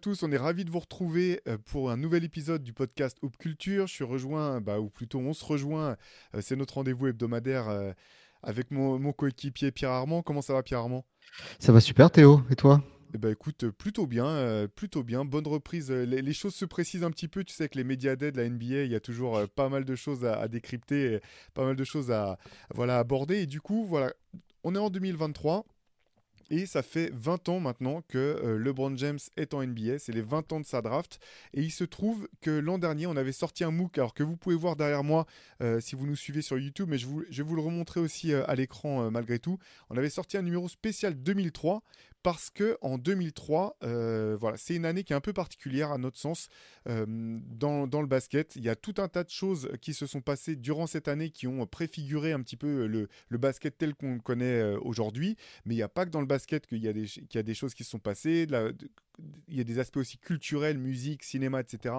À tous, on est ravis de vous retrouver euh, pour un nouvel épisode du podcast Hoop Culture. Je suis rejoint, bah, ou plutôt on se rejoint, euh, c'est notre rendez-vous hebdomadaire euh, avec mon, coéquipier Pierre Armand. Comment ça va Pierre Armand? Ça va super Théo, et toi? Eh ben, écoute, plutôt bien, plutôt bien. Bonne reprise. Les, choses se précisent un petit peu. Tu sais que les médias d'aide, la NBA, il y a toujours pas mal de choses à, décrypter, pas mal de choses à, voilà, aborder. Et du coup, voilà, on est en 2023. Et ça fait 20 ans maintenant que euh, LeBron James est en NBA. C'est les 20 ans de sa draft. Et il se trouve que l'an dernier, on avait sorti un MOOC, alors que vous pouvez voir derrière moi euh, si vous nous suivez sur YouTube, mais je, vais vous le remontrer aussi euh, à l'écran malgré tout. On avait sorti un numéro spécial 2003 parce que en 2003, euh, voilà, c'est une année qui est un peu particulière à notre sens euh, dans, le basket. Il y a tout un tas de choses qui se sont passées durant cette année qui ont préfiguré un petit peu le, basket tel qu'on le connaît euh, aujourd'hui. Mais il n'y a pas que dans le basket qu'il y, a des, y a des choses qui se sont passées. Il y a des aspects aussi culturels, musique, cinéma, etc.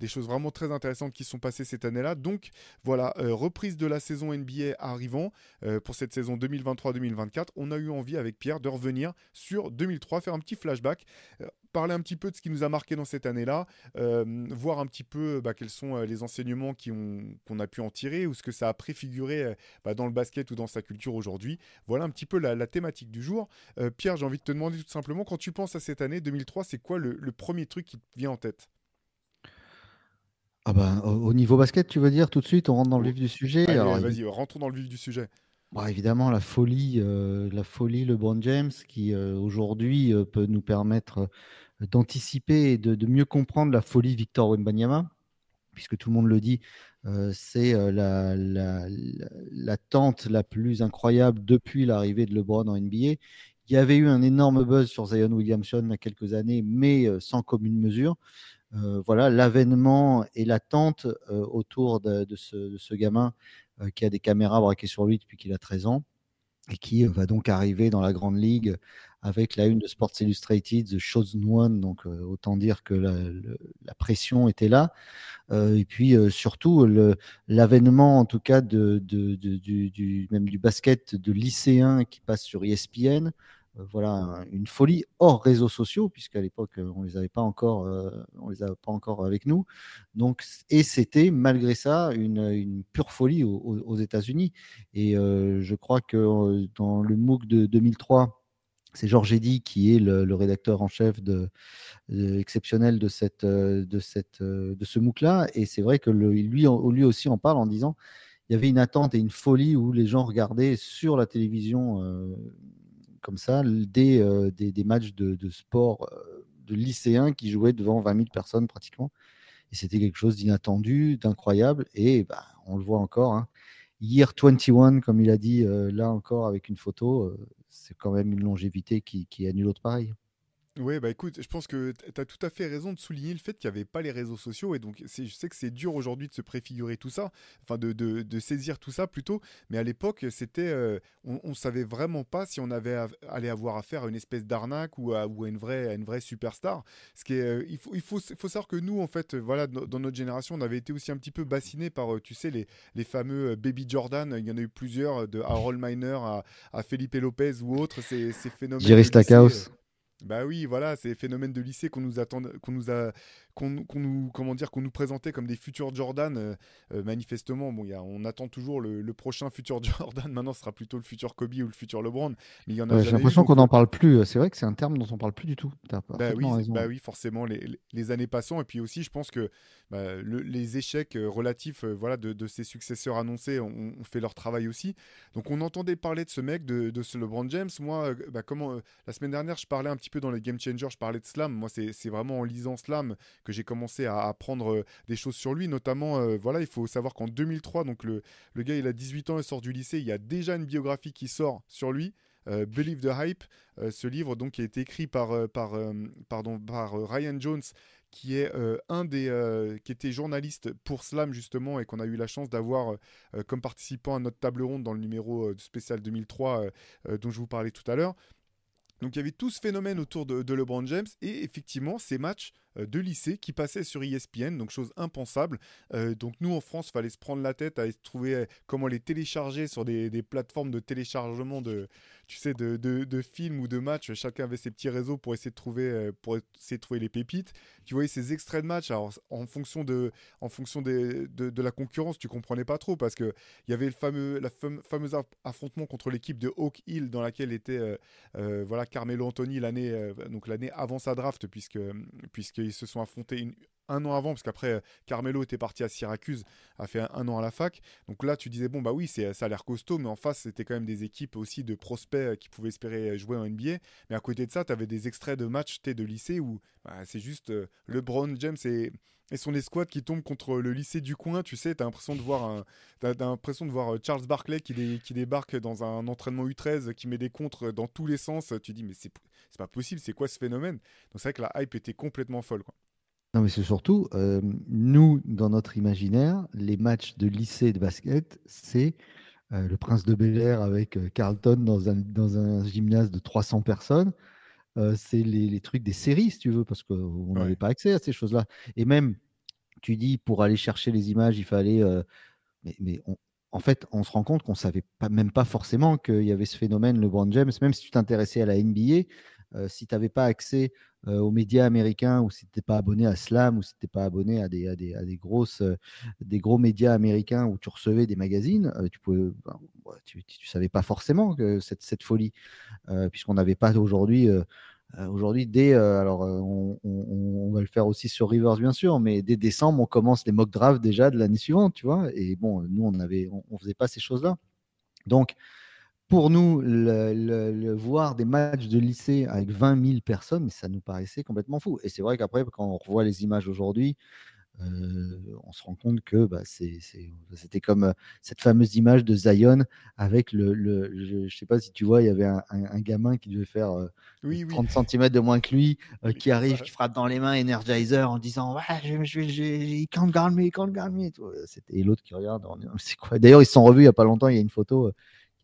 Des choses vraiment très intéressantes qui sont passées cette année-là. Donc voilà, euh, reprise de la saison NBA arrivant euh, pour cette saison 2023-2024. On a eu envie avec Pierre de revenir sur 2003, faire un petit flashback. Euh, parler un petit peu de ce qui nous a marqué dans cette année-là, euh, voir un petit peu bah, quels sont euh, les enseignements qu'on a pu en tirer ou ce que ça a préfiguré euh, bah, dans le basket ou dans sa culture aujourd'hui. Voilà un petit peu la, thématique du jour. Pierre, j'ai envie de te demander tout simplement, quand tu penses à cette année 2003, c'est quoi le, premier truc qui te vient en tête? Ah ben, au niveau basket, tu veux dire tout de suite, on rentre dans le vif du sujet. Vas-y, rentrons dans le vif du sujet. Bah, évidemment, la folie, la folie LeBron James, qui aujourd'hui peut nous permettre d'anticiper et de, mieux comprendre la folie Victor Wembanyama, puisque tout le monde le dit, euh, c'est euh, la, la, tente la plus incroyable depuis l'arrivée de LeBron en NBA. Il y avait eu un énorme buzz sur Zion Williamson il y a quelques années, mais euh, sans commune mesure. voilà, l'avènement et l'attente autour de, ce, gamin qui a des caméras braquées sur lui depuis qu'il a 13 ans et qui va donc arriver dans la grande ligue avec la une de Sports Illustrated, The Chosen One, donc euh, autant dire que la, pression était là. Euh, et puis euh, surtout l'avènement, en tout cas, même du basket de lycéens qui passe sur ESPN. voilà, une folie hors réseaux sociaux, puisqu'à l'époque, on les avait pas encore, les avait pas encore avec nous. Donc, et c'était malgré ça une, pure folie aux, aux États-Unis. Et je crois que dans le MOOC de 2003, c'est Georges Eddy qui est le, rédacteur en chef de, exceptionnel de, cette, de, cette, de ce MOOC-là. Et c'est vrai que lui, aussi en parle en disant il y avait une attente et une folie où les gens regardaient sur la télévision euh, comme ça des, euh, des, matchs de, sport euh, de lycéens qui jouaient devant 20 000 personnes pratiquement. Et c'était quelque chose d'inattendu, d'incroyable. Et bah, on le voit encore. Hein. Year 21, comme il a dit là encore avec une photo, c'est quand même une longévité qui, qui annule autre pareil. Oui, bah écoute, je pense que tu as tout à fait raison de souligner le fait qu'il n'y avait pas les réseaux sociaux. Et donc, je sais que c'est dur aujourd'hui de se préfigurer tout ça, enfin de, de, de, saisir tout ça plutôt. Mais à l'époque, c'était, euh, on ne savait vraiment pas si on avait allé avoir affaire à une espèce d'arnaque ou, à, ou à, une vraie, à une vraie superstar. Ce qui est, euh, il, faut, il faut, faut, savoir que nous, en fait, voilà, dans notre génération, on avait été aussi un petit peu bassiné par, euh, tu sais, les, les fameux Baby Jordan. Il y en a eu plusieurs, de Harold Miner à, à Felipe Lopez ou autres. Ces, ces phénomènes. Jerry Stackhouse. Bah oui, voilà, c'est phénomènes de lycée qu'on nous attend, qu'on nous a qu'on nous comment dire qu'on nous présentait comme des futurs Jordan euh, euh, manifestement bon y a, on attend toujours le, prochain futur Jordan. Maintenant ce sera plutôt le futur Kobe ou le futur LeBron mais il y en a j'ai l'impression qu'on n'en parle plus. C'est vrai que c'est un terme dont on parle plus du tout. Bah oui, bah oui forcément les, les, années passant et puis aussi je pense que bah, les échecs euh, relatifs voilà de, de, ses successeurs annoncés ont, fait leur travail aussi. Donc on entendait parler de ce mec de, de ce LeBron James. Moi bah, comment la semaine dernière je parlais un petit peu dans les Game Changers je parlais de Slam. Moi c'est vraiment en lisant Slam que j'ai commencé à apprendre euh, des choses sur lui. Notamment, euh, voilà, il faut savoir qu'en 2003, donc le, le gars, il a 18 ans, il sort du lycée, il y a déjà une biographie qui sort sur lui. Euh, Believe the Hype, ce livre donc qui a été écrit par, par, pardon, par Ryan Jones, qui est un des qui était journaliste pour Slam justement et qu'on a eu la chance d'avoir comme participant à notre table ronde dans le numéro spécial 2003 dont je vous parlais tout à l'heure. Donc il y avait tout ce phénomène autour de, LeBron James et effectivement ces matchs de lycée qui passaient sur ESPN, donc chose impensable. donc nous en France, fallait se prendre la tête à trouver comment les télécharger sur des, des plateformes de téléchargement de, tu sais, de, de, films ou de matchs. Chacun avait ses petits réseaux pour essayer de trouver, euh, pour essayer de trouver les pépites. Tu voyais ces extraits de matchs. Alors, en fonction de, en fonction des, de, la concurrence, tu comprenais pas trop parce que il y avait le fameux, la fameuse affrontement contre l'équipe de Hawk Hill dans laquelle était, euh, euh, voilà, Carmelo Anthony l'année, donc l'année avant sa draft puisque, puisqu'ils se sont affrontés un an avant, parce qu'après, euh, Carmelo était parti à Syracuse, a fait un, an à la fac. Donc là, tu disais, bon, bah oui, ça a l'air costaud, mais en face, c'était quand même des équipes aussi de prospects euh, qui pouvaient espérer jouer en NBA. Mais à côté de ça, tu avais des extraits de matchs de lycée où bah, c'est juste euh, LeBron James et, et son escouade qui tombe contre le lycée du coin. Tu sais, tu as l'impression de voir, l'impression de voir Charles Barkley qui, débarque dans un entraînement U13, qui met des contres dans tous les sens. Tu dis, mais c'est pas possible, c'est quoi ce phénomène? Donc c'est vrai que la hype était complètement folle. Non, mais c'est surtout, euh, nous, dans notre imaginaire, les matchs de lycée de basket, c'est euh, le Prince de Bel Air avec euh, Carlton dans un, dans un gymnase de 300 personnes. C'est les, trucs des séries, si tu veux, parce qu'on n'avait pas accès à ces choses-là. Et même, tu dis, pour aller chercher les images, il fallait. mais, mais en fait, on se rend compte qu'on ne savait pas, même pas forcément qu'il y avait ce phénomène, LeBron James, même si tu t'intéressais à la NBA. Si tu n'avais pas accès euh, aux médias américains ou si tu n'étais pas abonné à Slam ou si tu n'étais pas abonné à des, à des, à des grosses, euh, des gros médias américains où tu recevais des magazines, euh, tu pouvais, ben, tu, savais pas forcément que cette, cette folie, puisqu'on n'avait pas aujourd'hui. Aujourd'hui, dès alors on, on, va le faire aussi sur Rivers bien sûr, mais dès décembre on commence les mock drafts déjà de l'année suivante, tu vois. Et bon, nous on on, on faisait pas ces choses-là. Donc pour nous, le, voir des matchs de lycée avec 20 000 personnes, ça nous paraissait complètement fou. Et c'est vrai qu'après, quand on revoit les images aujourd'hui, euh, on se rend compte que bah, c'était comme euh, cette fameuse image de Zion avec le. je ne sais pas si tu vois, il y avait un, gamin qui devait faire 30 euh, cm de moins que lui, qui arrive, qui frappe dans les mains Energizer en disant ouais, je, je, je, can't guard me, can't guard me. C'était l'autre qui regarde. C'est quoi? D'ailleurs, ils se sont revus il n'y a pas longtemps. Il y a une photo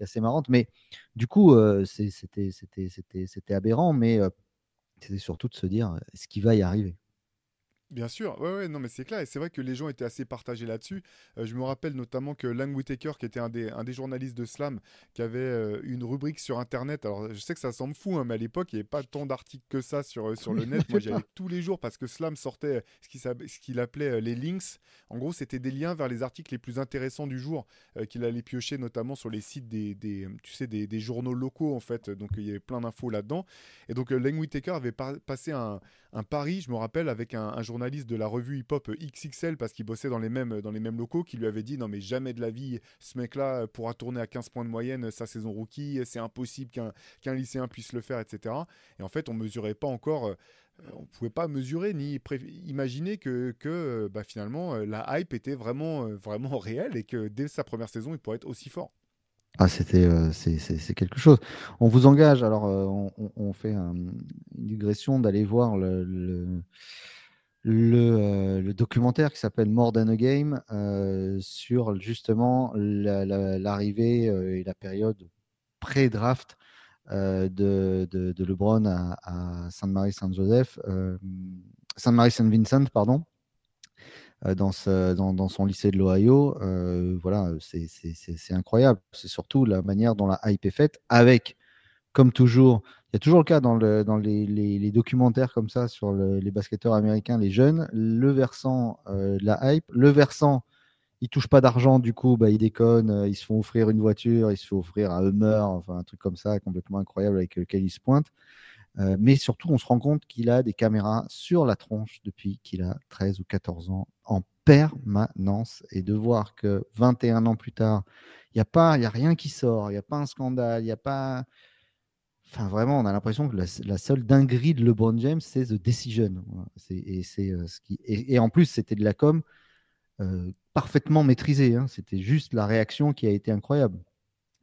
assez marrante. Mais du coup, c'était aberrant, mais c'était surtout de se dire ce qui va y arriver? Bien sûr, ouais, ouais, non, mais c'est clair. Et c'est vrai que les gens étaient assez partagés là-dessus. Euh, je me rappelle notamment que Lang Whitaker, qui était un des, un des journalistes de Slam, qui avait euh, une rubrique sur Internet. Alors, je sais que ça semble fou, hein, mais à l'époque, il n'y avait pas tant d'articles que ça sur, euh, sur le net. Moi, j'y allais tous les jours parce que Slam sortait ce qu'il appelait les links. En gros, c'était des liens vers les articles les plus intéressants du jour qu'il allait piocher, notamment sur les sites des, des tu sais, des, des, journaux locaux, en fait. Donc, il y avait plein d'infos là-dedans. Et donc, Lang Whitaker avait passé un, un pari, je me rappelle, avec un, un journaliste de la revue hip-hop XXL, parce qu'il bossait dans les, mêmes, dans les mêmes locaux, qui lui avait dit Non, mais jamais de la vie, ce mec-là pourra tourner à 15 points de moyenne sa saison rookie, c'est impossible qu'un lycéen puisse le faire, etc. Et en fait, on mesurait pas encore. Euh, on pouvait pas mesurer ni imaginer que, que bah, finalement euh, la hype était vraiment, euh, vraiment réelle et que dès sa première saison, il pourrait être aussi fort. Ah, c'était, c'est quelque chose. On vous engage, alors on, fait une digression d'aller voir le, le, documentaire qui s'appelle More Than a Game euh, sur justement l'arrivée euh, et la période pré-draft euh, de, LeBron à, Sainte-Marie-Saint-Joseph, Sainte-Marie-Saint-Vincent, pardon, dans, son lycée de l'Ohio. voilà, c'est incroyable. C'est surtout la manière dont la hype est faite avec, comme toujours, il y a toujours le cas dans, le, dans les, documentaires comme ça sur les basketteurs américains, les jeunes, le versant euh, de la hype, le versant, ils touchent pas d'argent, du coup, bah, ils déconnent, euh, ils se font offrir une voiture, ils se font offrir un Hummer, enfin un truc comme ça, complètement incroyable avec lequel ils se pointent. Euh, mais surtout, on se rend compte qu'il a des caméras sur la tronche depuis qu'il a 13 ou 14 ans en permanence. Et de voir que 21 ans plus tard, il n'y a, pas, a rien qui sort, il n'y a pas un scandale, il n'y a pas Enfin, vraiment, on a l'impression que la, seule dinguerie de LeBron James, c'est The Decision. Et, euh, ce qui, et, en plus, c'était de la com euh, parfaitement maîtrisée. Hein. C'était juste la réaction qui a été incroyable.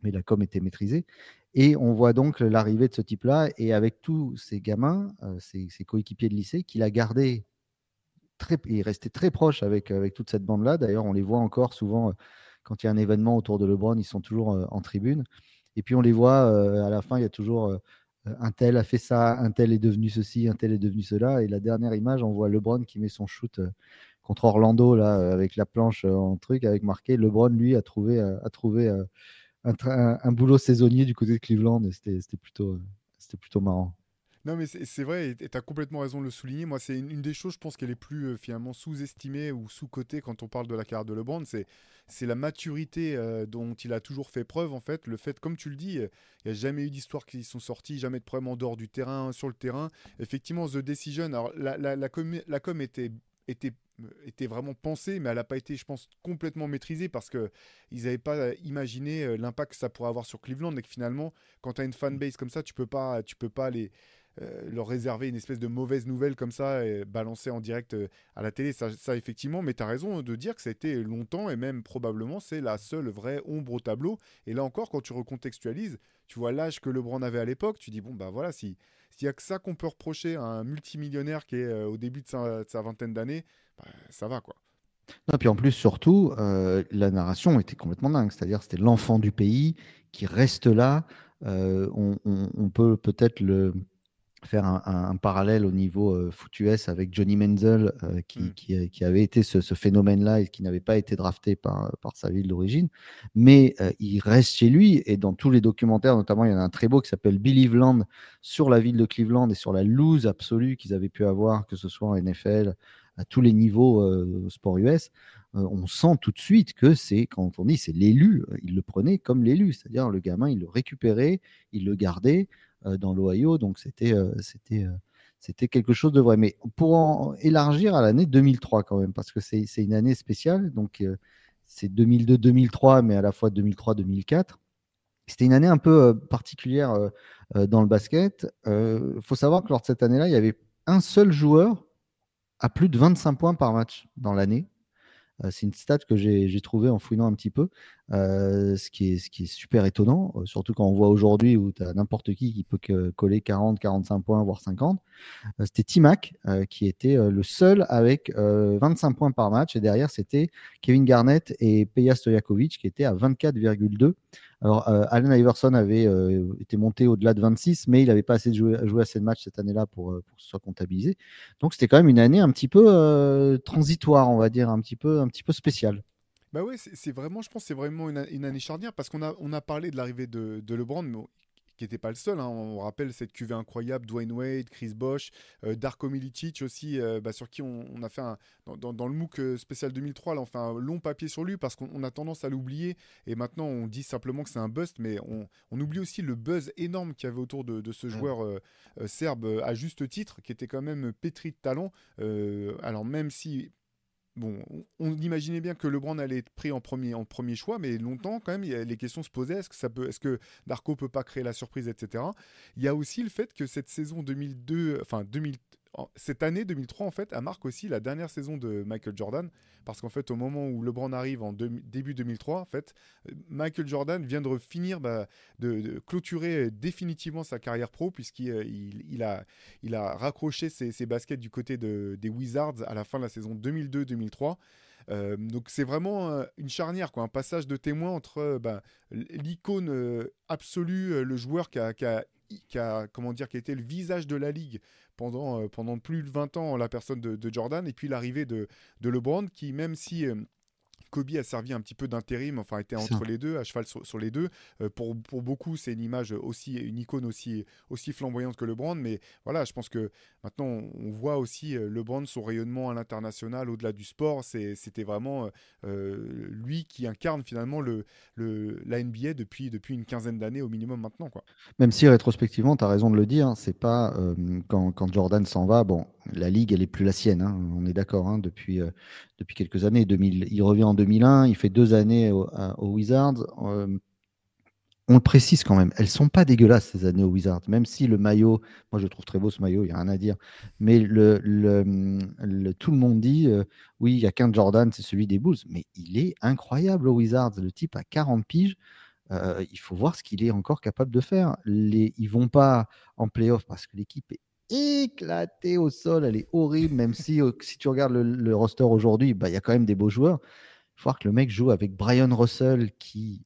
Mais la com était maîtrisée. Et on voit donc l'arrivée de ce type-là. Et avec tous ces gamins, euh, ces, coéquipiers de lycée, qu'il a gardé très, il est resté très proche avec, avec toute cette bande-là. D'ailleurs, on les voit encore souvent quand il y a un événement autour de LeBron, ils sont toujours en tribune. Et puis on les voit euh, à la fin, il y a toujours euh, un tel a fait ça, un tel est devenu ceci, un tel est devenu cela. Et la dernière image, on voit LeBron qui met son shoot contre Orlando là avec la planche en truc avec marqué LeBron lui a trouvé a trouvé un, boulot saisonnier du côté de Cleveland et c'était plutôt c'était plutôt marrant. Non, mais c'est vrai, et tu as complètement raison de le souligner. Moi, c'est une, des choses, je pense, qu'elle est plus euh, finalement sous-estimée ou sous-cotée quand on parle de la carrière de LeBron. C'est la maturité euh, dont il a toujours fait preuve, en fait. Le fait, comme tu le dis, il n'y a jamais eu d'histoires qui sont sorties, jamais de problème en dehors du terrain, sur le terrain. Effectivement, The Decision, alors la, la, la, com, était, était était vraiment pensée, mais elle n'a pas été, je pense, complètement maîtrisée parce qu'ils n'avaient pas imaginé euh, l'impact que ça pourrait avoir sur Cleveland et que finalement, quand tu as une fanbase comme ça, tu peux pas, tu peux pas les, euh, leur réserver une espèce de mauvaise nouvelle comme ça et balancer en direct euh, à la télé. Ça, effectivement, mais tu as raison de dire que ça a été longtemps et même probablement c'est la seule vraie ombre au tableau. Et là encore, quand tu recontextualises, tu vois l'âge que LeBron avait à l'époque, tu dis bon, bah voilà, si. S'il n'y a que ça qu'on peut reprocher à un multimillionnaire qui est euh, au début de sa, vingtaine d'années, bah, ça va quoi. Non, puis en plus, surtout, la narration était complètement dingue. C'est-à-dire, c'était l'enfant du pays qui reste là. on, peut peut-être le, faire un, parallèle au niveau euh, foot US avec Johnny Menzel, euh, qui, qui, euh, qui, avait été ce, phénomène-là et qui n'avait pas été drafté par, par sa ville d'origine. Mais il reste chez lui et dans tous les documentaires, notamment, il y en a un très beau qui s'appelle Believeland sur la ville de Cleveland et sur la loose absolue qu'ils avaient pu avoir, que ce soit en NFL, à tous les niveaux au sport US. on sent tout de suite que c'est, quand on dit c'est l'élu, il le prenait comme l'élu, c'est-à-dire le gamin, il le récupérait, il le gardait. Euh, dans l'Ohio. Donc c'était euh, euh, c'était quelque chose de vrai. Mais pour en élargir à l'année 2003 quand même, parce que c'est une année spéciale. Donc c'est 2002-2003, mais à la fois 2003-2004. C'était une année un peu particulière dans le basket. Il faut savoir que lors de cette année-là, il y avait un seul joueur à plus de 25 points par match dans l'année. Euh, c'est une stat que j'ai trouvée en fouinant un petit peu, euh, ce, qui est, super étonnant, euh, surtout quand on voit aujourd'hui où tu as n'importe qui qui peut coller 40, 45 points, voire 50. c'était Timac qui était le seul avec 25 points par match, et derrière c'était Kevin Garnett et Peja Stojakovic qui étaient à 24,2. Alors, euh, Allen Iverson avait euh, été monté au-delà de 26, mais il n'avait pas assez de jouer, jouer assez de matchs cette année-là pour, euh, pour, que ce soit comptabilisé. Donc, c'était quand même une année un petit peu transitoire, on va dire, un petit peu, un petit peu spéciale. Bah oui, c'est vraiment, je pense, c'est vraiment une, année charnière parce qu'on a, on a parlé de l'arrivée de, de, LeBron, mais qui n'était pas le seul. Hein. On rappelle cette cuvée incroyable, Dwayne Wade, Chris Bosch, euh, Darko Milicic aussi, euh, bah, sur qui on, a fait un, dans, le MOOC euh, spécial 2003, là, on fait un long papier sur lui parce qu'on a tendance à l'oublier. Et maintenant, on dit simplement que c'est un bust, mais on, oublie aussi le buzz énorme qu'il y avait autour de, ce joueur serbe à juste titre, qui était quand même pétri de talent. alors même si on imaginait bien que LeBron allait être pris en premier, choix, mais longtemps quand même, les questions se posaient est-ce que ça peut, Darko peut pas créer la surprise, etc. Il y a aussi le fait que cette saison 2002, enfin 2000, cette année 2003 en fait, elle marque aussi la dernière saison de Michael Jordan parce qu'en fait au moment où LeBron arrive en début 2003 en fait, Michael Jordan vient de finir bah, de, clôturer définitivement sa carrière pro puisqu'il euh, il, a, il a raccroché ses, baskets du côté de, des Wizards à la fin de la saison 2002-2003. Euh, donc c'est vraiment euh, une charnière, quoi, un passage de témoin entre bah, l'icône absolue, le joueur qui a, qui a qui a, comment dire, qui le visage de la ligue pendant, euh, plus de 20 ans, la personne de, Jordan, et puis l'arrivée de, de LeBron, qui même si euh, Kobe a servi un petit peu d'intérim, enfin était entre les deux, à cheval sur, les deux. Euh, pour, pour, beaucoup, c'est une image aussi, une icône aussi, aussi flamboyante que LeBron. Mais voilà, je pense que maintenant, on voit aussi euh, LeBron, son rayonnement à l'international, au-delà du sport. C'était vraiment euh, lui qui incarne finalement le, le, la NBA depuis, depuis une quinzaine d'années au minimum maintenant. Quoi. Même si rétrospectivement, tu as raison de le dire, c'est pas quand, quand, Jordan s'en va, bon, la ligue, elle est plus la sienne, hein, on est d'accord, hein, depuis, depuis quelques années. 2000, il revient en 2001, il fait deux années aux Wizards. Euh, on le précise quand même, elles sont pas dégueulasses ces années aux Wizards, même si le maillot, moi je trouve très beau ce maillot, il n'y a rien à dire. Mais tout le monde dit, euh, oui, il y a qu'un Jordan, c'est celui des Bulls, mais il est incroyable aux Wizards. Le type a 40 piges. Euh, il faut voir ce qu'il est encore capable de faire. Les, ils vont pas en playoff parce que l'équipe est éclatée au sol, elle est horrible, même si, si tu regardes le, roster aujourd'hui, bah, il y a quand même des beaux joueurs. Il faut voir que le mec joue avec Brian Russell qui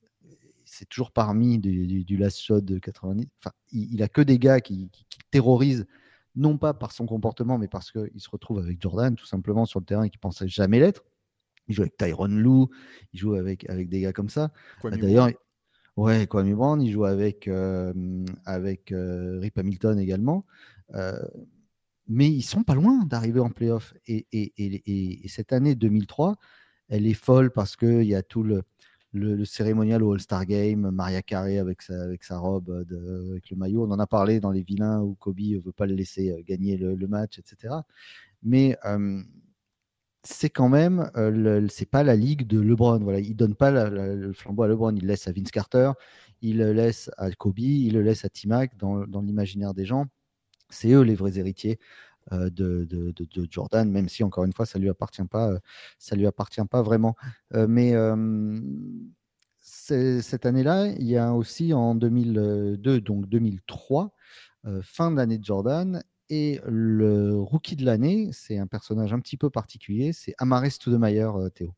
c'est toujours parmi du, du, last shot de 90. Enfin, il, il, a que des gars qui, qui, terrorisent, non pas par son comportement, mais parce qu'il se retrouve avec Jordan, tout simplement, sur le terrain et qu'il pensait jamais l'être. Il joue avec Tyron Lou, il joue avec, avec des gars comme ça. D'ailleurs, ouais, Kwame Brown, il joue avec, euh, avec euh, Rip Hamilton également. Euh, mais ils sont pas loin d'arriver en playoff. Et, et, et, et, cette année 2003, elle est folle parce qu'il y a tout le, cérémonial au All-Star Game, Maria Carey avec sa, robe, avec le maillot. On en a parlé dans Les Vilains où Kobe ne veut pas le laisser euh, gagner le, match, etc. Mais euh, c'est quand même, euh, c'est pas la ligue de LeBron. Voilà, il donne pas le flambeau à LeBron, il laisse à Vince Carter, il le laisse à Kobe, il le laisse à T-Mac dans l'imaginaire des gens. C'est eux les vrais héritiers. Euh, de, Jordan, même si encore une fois ça lui appartient pas, euh, ça lui appartient pas vraiment. Euh, mais cette année-là, il y a aussi en 2002, donc 2003, fin d'année de Jordan, et le rookie de l'année, c'est un personnage un petit peu particulier, c'est Amaris Stoudemire, Théo.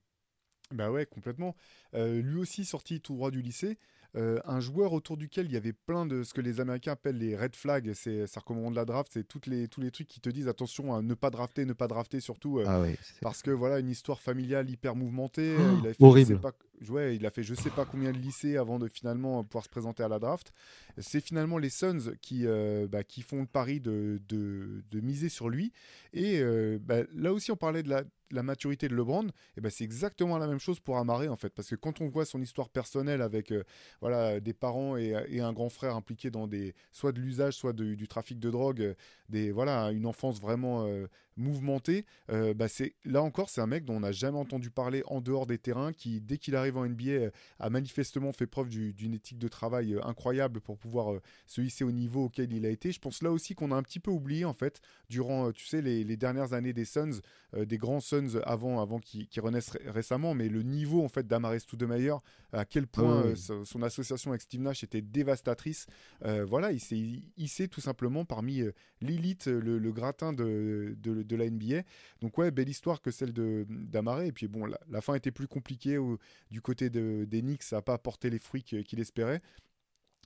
Bah ouais, complètement. lui aussi sorti tout droit du lycée. Euh, un joueur autour duquel il y avait plein de ce que les Américains appellent les red flags, c'est ça recommande la draft, c'est toutes les, tous les trucs qui te disent attention à ne pas drafter, ne pas drafter surtout, euh, ah parce que voilà une histoire familiale hyper mouvementée. Euh, il fait, horrible. Pas, ouais, il a fait je sais pas combien de lycées avant de finalement pouvoir se présenter à la draft. C'est finalement les Suns qui, bah, qui font le pari de, de, miser sur lui. Et bah, là aussi on parlait de la maturité de LeBron, et ben c'est exactement la même chose pour Amaré en fait, parce que quand on voit son histoire personnelle avec euh, voilà des parents et, un grand frère impliqué dans des soit de l'usage, soit du trafic de drogue, euh, des voilà une enfance vraiment euh, mouvementé, euh, bah c'est là encore c'est un mec dont on n'a jamais entendu parler en dehors des terrains, qui dès qu'il arrive en NBA euh, a manifestement fait preuve d'une éthique de travail euh, incroyable pour pouvoir se hisser au niveau auquel il a été. Je pense là aussi qu'on a un petit peu oublié en fait durant tu sais les, dernières années des Suns, des grands Suns avant avant qui, renaissent récemment, mais le niveau en fait d'Amares Stoudemire, à quel point son, association avec Steve Nash était dévastatrice. voilà, il s'est hissé tout simplement parmi l'élite, le, gratin de, de de la NBA. Donc ouais, belle histoire que celle de d'Amaré. Et puis bon, la, fin était plus compliquée du côté de, des Knicks, ça n'a pas apporté les fruits qu'il espérait.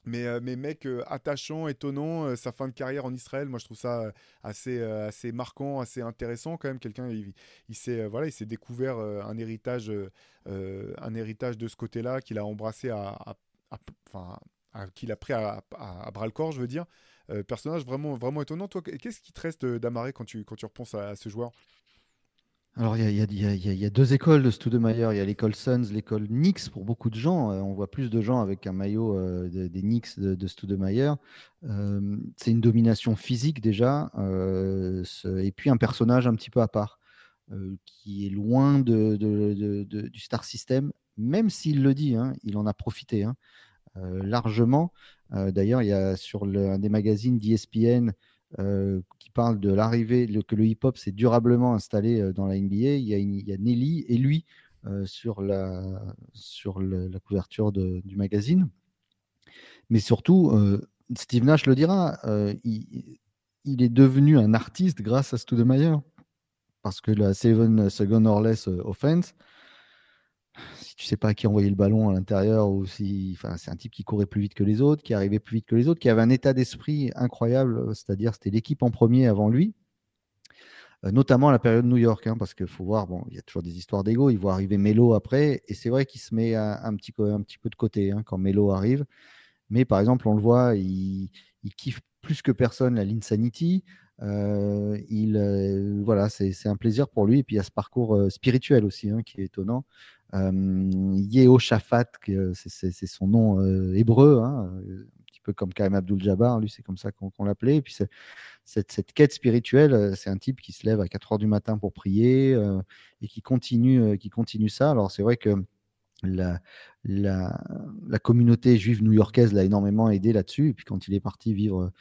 Mais, euh, mais mec euh, attachant, étonnant, euh, sa fin de carrière en Israël, moi je trouve ça assez, assez marquant, assez intéressant quand même. Quelqu'un, il, s'est voilà, il s'est découvert un héritage, un héritage de ce côté-là qu'il a embrassé enfin, qu'il a pris à, à, bras le corps, je veux dire. Euh, personnage vraiment, vraiment étonnant. Toi, qu'est-ce qui te reste d'Amaré quand tu, quand tu repenses à, ce joueur? Alors, il y, y, a deux écoles de Studemeyer. Il y a l'école Suns, l'école Knicks pour beaucoup de gens. Euh, on voit plus de gens avec un maillot euh, des Knicks de, de Studemeyer. c'est une domination physique déjà. et puis un personnage un petit peu à part, qui est loin de, du star system, même s'il le dit, hein, il en a profité. Hein. Euh, largement. Euh, d'ailleurs, il y a sur un des magazines d'ESPN euh, qui parle de l'arrivée, que le hip-hop s'est durablement installé dans la NBA. Il y a, Nelly et lui sur, la, sur la couverture du magazine. Mais surtout, Steve Nash le dira, il, il, est devenu un artiste grâce à Stoudemire. Parce que la Seven Second or Less Offense, tu sais pas qui envoyer le ballon à l'intérieur ou si, enfin, c'est un type qui courait plus vite que les autres, qui arrivait plus vite que les autres, qui avait un état d'esprit incroyable, euh, c'est-à-dire c'était l'équipe en premier avant lui, euh, notamment à la période New York, hein, parce qu'il faut voir, bon, il y a toujours des histoires d'ego, il voit arriver Melo après, et c'est vrai qu'il se met un, petit, un petit peu de côté hein, quand Melo arrive, mais par exemple, on le voit, il, kiffe plus que personne la Linsanity. Euh, voilà, c'est un plaisir pour lui. Et puis il y a ce parcours spirituel aussi hein, qui est étonnant. Euh, Shafat, c'est son nom euh, hébreu, hein, euh, un petit peu comme Karim Abdul-Jabbar, lui c'est comme ça qu'on l'appelait. Et puis cette, quête spirituelle, euh, c'est un type qui se lève à 4 heures du matin pour prier et qui continue, qui continue ça. Alors c'est vrai que la, communauté juive new-yorkaise l'a énormément aidé là-dessus. Et puis quand il est parti vivre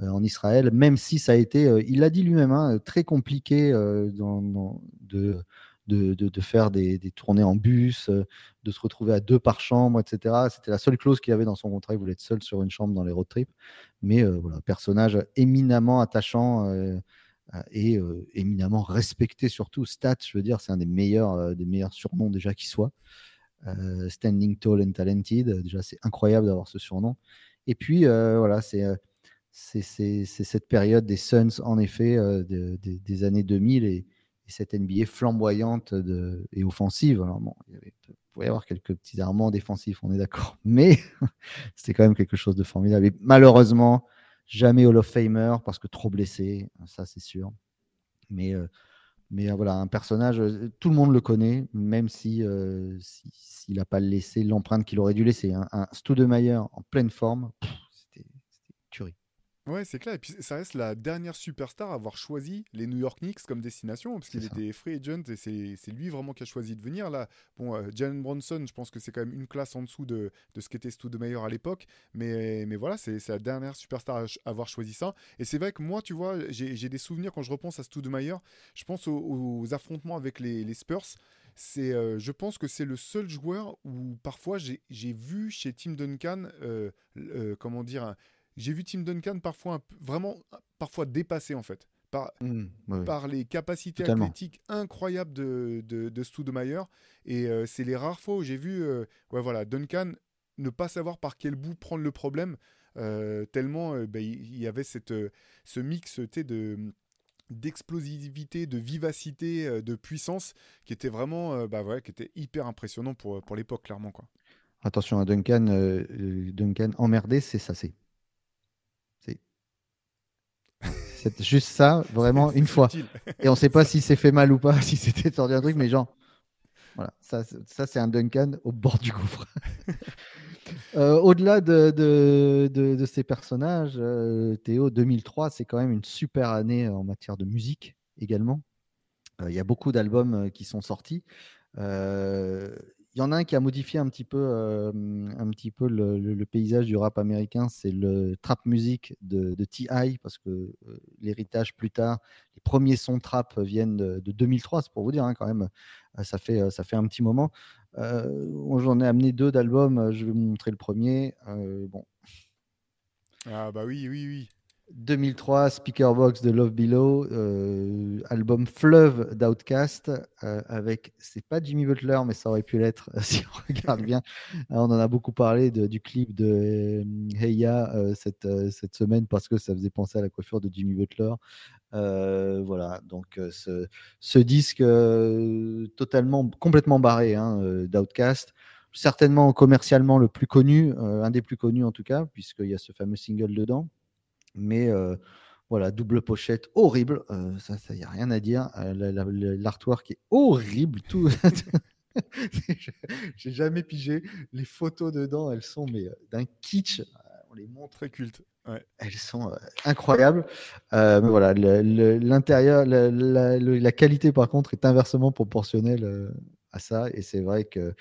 en Israël, même si ça a été, il l'a dit lui-même, hein, très compliqué dans, de de, faire des, tournées en bus, euh, de se retrouver à deux par chambre, etc. C'était la seule clause qu'il avait dans son contrat. Il voulait être seul sur une chambre dans les road trips. Mais euh, voilà, personnage éminemment attachant euh, et éminemment respecté surtout. Stats, je veux dire, c'est un des meilleurs, des meilleurs surnoms déjà qui soit. Standing Tall and Talented. Déjà, c'est incroyable d'avoir ce surnom. Et puis, voilà, c'est c'est cette période des Suns, en effet, des années 2000 et, cette NBA flamboyante et offensive. Il, pouvait y avoir quelques petits armements défensifs, on est d'accord, mais c'était quand même quelque chose de formidable. Et malheureusement, jamais Hall of Famer parce que trop blessé, ça c'est sûr. Mais, euh, euh, voilà, un personnage, euh, tout le monde le connaît, même si s'il n'a pas laissé l'empreinte qu'il aurait dû laisser. Hein. Un Studemeyer en pleine forme. Ouais, c'est clair. Et puis ça reste la dernière superstar à avoir choisi les New York Knicks comme destination, parce qu'il était free agent et c'est lui vraiment qui a choisi de venir. Là, bon, euh, Jalen Bronson, je pense que c'est quand même une classe en dessous de, de ce qu'était Meilleur à l'époque. Mais, mais voilà, c'est la dernière superstar à avoir choisi ça. Et c'est vrai que moi, tu vois, j'ai des souvenirs quand je repense à Meilleur. Je pense aux, affrontements avec les, les Spurs c'est, euh, je pense que c'est le seul joueur où parfois j'ai vu chez Tim Duncan, euh, euh, comment dire, j'ai vu Tim Duncan parfois vraiment parfois dépassé en fait par, mmh, par les capacités athlétiques incroyables de, de, de Studemeyer. Et euh, c'est les rares fois où j'ai vu euh, ouais, voilà, Duncan ne pas savoir par quel bout prendre le problème, euh, tellement bah, il y, avait cette, ce mix de d'explosivité, de vivacité, de puissance qui était vraiment bah, ouais, qui était hyper impressionnant pour, pour l'époque, clairement. Quoi. Attention à Duncan, Duncan emmerdé, c'est ça, c'est C'est juste ça, vraiment une fois. Et on ne sait pas si c'est fait mal ou pas, si c'était tordu un truc, mais genre, voilà, ça, ça c'est un Duncan au bord du gouffre. Euh, au-delà de, de, de, ces personnages, euh, Théo, 2003, c'est quand même une super année en matière de musique également. Euh, il y a beaucoup d'albums qui sont sortis. Il y en a un qui a modifié un petit peu, euh, un petit peu le, paysage du rap américain, c'est le trap music de, T.I. parce que euh, l'héritage plus tard, les premiers sons trap viennent de, 2003, c'est pour vous dire hein, quand même, euh, ça fait, ça fait un petit moment. J'en ai amené deux d'albums, je vais vous montrer le premier. bon. Ah bah oui, oui, oui. 2003, Speaker Box de Love Below, euh, album Fleuve d'Outcast, euh, avec, c'est pas Jimmy Butler, mais ça aurait pu l'être si on regarde bien. on en a beaucoup parlé du clip de euh, Heya cette, cette semaine parce que ça faisait penser à la coiffure de Jimmy Butler. voilà, donc ce, ce, disque totalement, complètement barré hein, d'Outcast certainement commercialement le plus connu, un des plus connus en tout cas, puisqu'il y a ce fameux single dedans. Mais voilà, double pochette horrible. ça, il n'y a rien à dire. L'artwork est horrible. Tout. J'ai jamais pigé. Les photos dedans, elles sont mais d'un kitsch. On les montre. Très culte. Elles sont incroyables. mais voilà, l'intérieur, la, qualité par contre est inversement proportionnelle à ça. Et c'est vrai que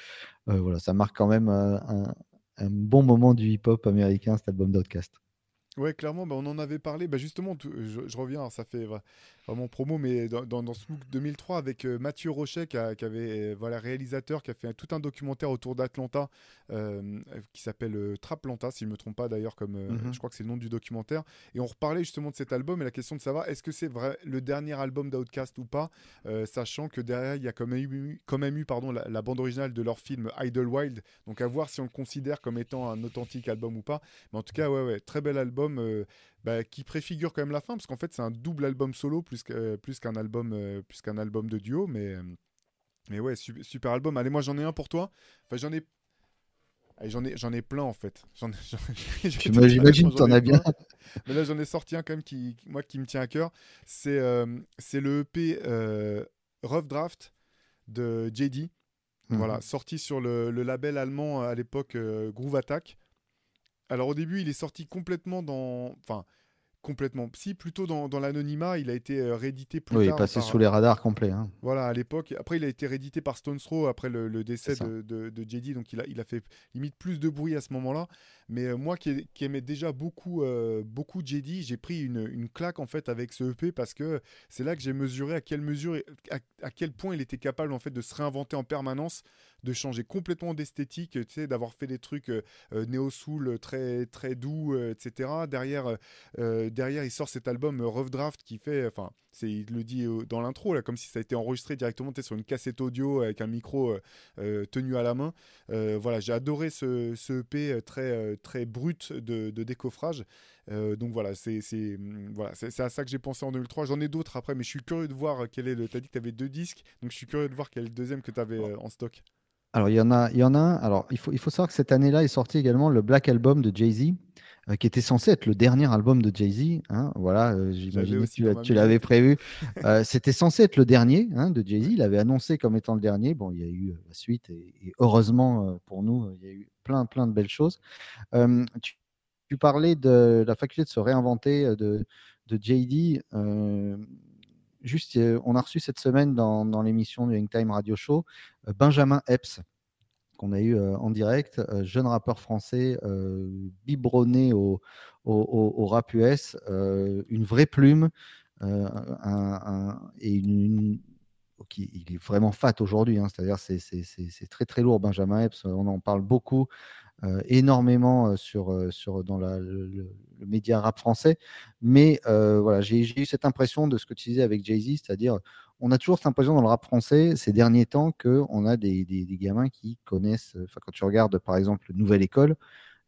voilà, ça marque quand même un, un bon moment du hip-hop américain, cet album d'Outcast. Ouais, clairement, bah, on en avait parlé. Bah, justement, je, reviens, ça fait vraiment promo, mais dans, dans, ce MOOC 2003 avec euh, Mathieu Rochet, qui, avait, euh, voilà, réalisateur, qui a fait tout un documentaire autour d'Atlanta euh, qui s'appelle Traplanta, si je ne me trompe pas d'ailleurs, comme mhm. je crois que c'est le nom du documentaire. Et on reparlait justement de cet album et la question de savoir est-ce que c'est vrai le dernier album d'Outcast ou pas, sachant que derrière il y a quand même eu, quand même eu pardon, la, la, bande originale de leur film Idlewild. Donc à voir si on le considère comme étant un authentique album ou pas. Mais en tout cas, ouais, ouais, très bel album euh, bah, qui préfigure quand même la fin, parce qu'en fait c'est un double album solo plus qu'un album, euh, plus qu'un album de duo, mais, mais ouais, super, album. Allez, moi j'en ai un pour toi. Enfin, j'en ai J'en ai, j'en ai plein en fait. J'imagine que tu en as bien. Mais là, j'en ai sorti un quand même qui, moi, qui me tient à cœur. C'est euh, c'est le EP Rough Draft de JD. Mhm. Voilà, sorti sur le, le, label allemand à l'époque Groove Attack. Alors au début, il est sorti complètement dans. Enfin, complètement. Si, plutôt dans, l'anonymat, il a été euh, réédité plus oui, tard. il est passé sous les radars complets. Hein. Voilà, à l'époque. Après, il a été réédité par Stones Throw après le, décès de, de, JD, donc il a, il a fait limite plus de bruit à ce moment-là. Mais euh, moi qui, aimais déjà beaucoup, euh, beaucoup JD, j'ai pris une, claque en fait avec ce EP parce que c'est là que j'ai mesuré à quelle mesure, à, quel point il était capable en fait de se réinventer en permanence de changer complètement d'esthétique, tu sais, d'avoir fait des trucs néo-soul très, très doux, etc. Derrière, derrière, il sort cet album Rough Draft qui fait, enfin, il le dit dans l'intro, là, comme si ça a été enregistré directement sur une cassette audio avec un micro tenu à la main. voilà, j'ai adoré ce, ce EP très, très brut de, de décoffrage. donc voilà, c'est mm, voilà, à ça que j'ai pensé en 2003. J'en ai d'autres après, mais je suis curieux de voir quel est le. Tu as dit que tu avais deux disques, donc je suis curieux de voir quel est le deuxième que tu avais oh. en stock. Alors, il y en a, il y en a un. Alors, il faut, il faut savoir que cette année-là est sorti également le Black Album de Jay-Z, euh, qui était censé être le dernier album de Jay-Z. Hein, voilà, euh, j'imagine que tu, l'avais prévu. Euh, c'était censé être le dernier hein, de Jay-Z. Il avait annoncé comme étant le dernier. Bon, il y a eu la suite et, heureusement pour nous, il y a eu plein, plein de belles choses. Tu, parlais de la faculté de se réinventer de, de JD juste, on a reçu cette semaine dans, l'émission du Time Radio Show Benjamin Epps, qu'on a eu en direct, jeune rappeur français, biberonné au, rap US, une vraie plume, et il est vraiment fat aujourd'hui, hein, c'est-à-dire c'est très très lourd Benjamin Epps, on en parle beaucoup, énormément sur, sur, dans le, média rap français. Mais voilà, j'ai eu cette impression de ce que tu disais avec Jay-Z, c'est-à-dire on a toujours cette impression dans le rap français ces derniers temps qu'on a des, des, gamins qui connaissent, enfin quand tu regardes par exemple Nouvelle École,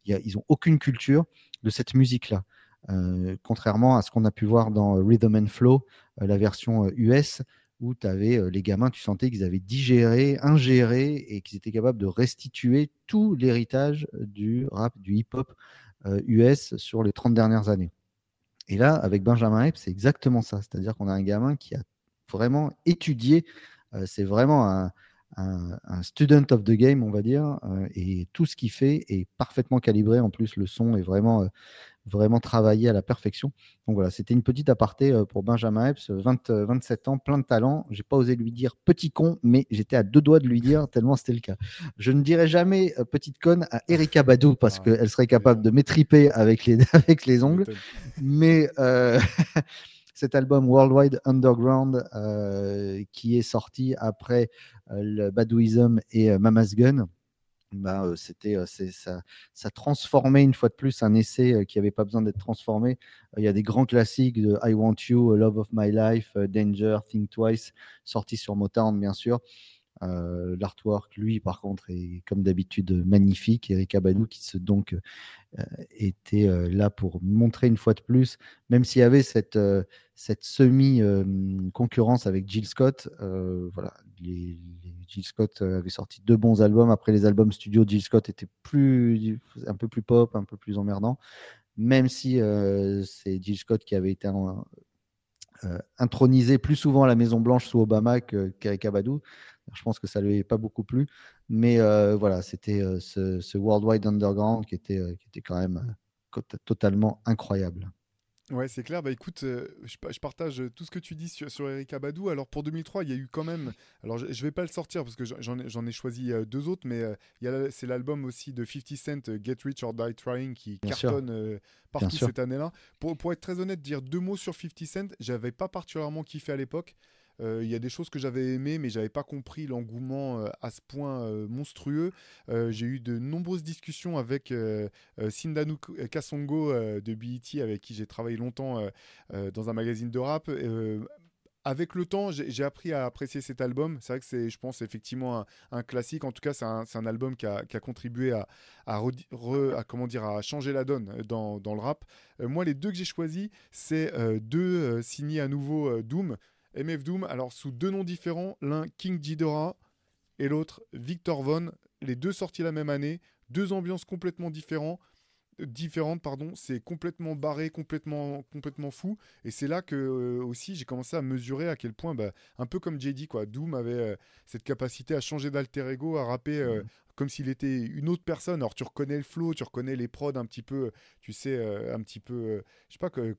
ils n'ont aucune culture de cette musique-là. contrairement à ce qu'on a pu voir dans Rhythm and Flow, la version US, où tu avais les gamins, tu sentais qu'ils avaient digéré, ingéré et qu'ils étaient capables de restituer tout l'héritage du rap, du hip-hop US sur les 30 dernières années. Et là, avec Benjamin Epps, c'est exactement ça. C'est-à-dire qu'on a un gamin qui a vraiment étudié, c'est vraiment un, un, student of the game, on va dire, et tout ce qu'il fait est parfaitement calibré. En plus, le son est vraiment vraiment travaillé à la perfection. Donc voilà, c'était une petite aparté euh, pour Benjamin Epps, 20, 27 ans, plein de talent. J'ai pas osé lui dire petit con, mais j'étais à deux doigts de lui dire tellement c'était le cas. Je ne dirais jamais euh, petite conne à Erika Badou parce ah, qu'elle serait capable de m'étriper avec les, avec les ongles. Mais euh, cet album Worldwide Underground qui est sorti après le Badouism et Mama's Gun bah, c'était, ça, ça transformait une fois de plus un essai qui n'avait pas besoin d'être transformé. Il y a des grands classiques de I Want You, Love of My Life, Danger, Think Twice, sortis sur Motown bien sûr. L'artwork, lui, par contre, est comme d'habitude magnifique. Eric Abadou qui se donc était là pour montrer une fois de plus, même s'il y avait cette, cette semi-concurrence avec Jill Scott, voilà, Jill Scott avait sorti deux bons albums. Après les albums studio, Jill Scott était plus, un peu plus pop, un peu plus emmerdant. Même si c'est Jill Scott qui avait été intronisé plus souvent à la Maison Blanche sous Obama qu'Eric Abadou. Je pense que ça lui avait pas beaucoup plu. Mais voilà, c'était ce, Worldwide Underground qui était, qui était quand même totalement incroyable. Ouais, c'est clair. Bah écoute, euh, je, partage tout ce que tu dis sur, sur Eric Abadou. Alors pour 2003, il y a eu quand même. Alors je, ne vais pas le sortir parce que j'en ai, choisi euh, deux autres, mais euh, c'est l'album aussi de 50 Cent, Get Rich or Die Trying, qui cartonne partout cette année-là. Pour, pour être très honnête, dire deux mots sur 50 Cent, j'avais pas particulièrement kiffé à l'époque. Euh, il y a des choses que j'avais aimées, mais j'avais pas compris l'engouement euh, à ce point euh, monstrueux. j'ai eu de nombreuses discussions avec Sindanu Kasongo de BET, avec qui j'ai travaillé longtemps dans un magazine de rap avec le temps, j'ai appris à apprécier cet album. C'est vrai que c'est, je pense, effectivement un, classique. En tout cas, c'est un, album qui a, contribué à, comment dire, à changer la donne dans, le rap. moi, les deux que j'ai choisis, c'est deux signés à nouveau Doom. MF Doom, alors sous deux noms différents, l'un King Ghidorah et l'autre Victor Von, les deux sortis la même année, deux ambiances complètement différentes, différentes pardon, c'est complètement barré, complètement complètement fou. Et c'est là que euh, aussi j'ai commencé à mesurer à quel point bah, un peu comme JD quoi, Doom avait euh, cette capacité à changer d'alter ego, à rapper euh, mmh. comme s'il était une autre personne. Alors tu reconnais le flow, tu reconnais les prods un petit peu, tu sais, un petit peu, je sais pas, que,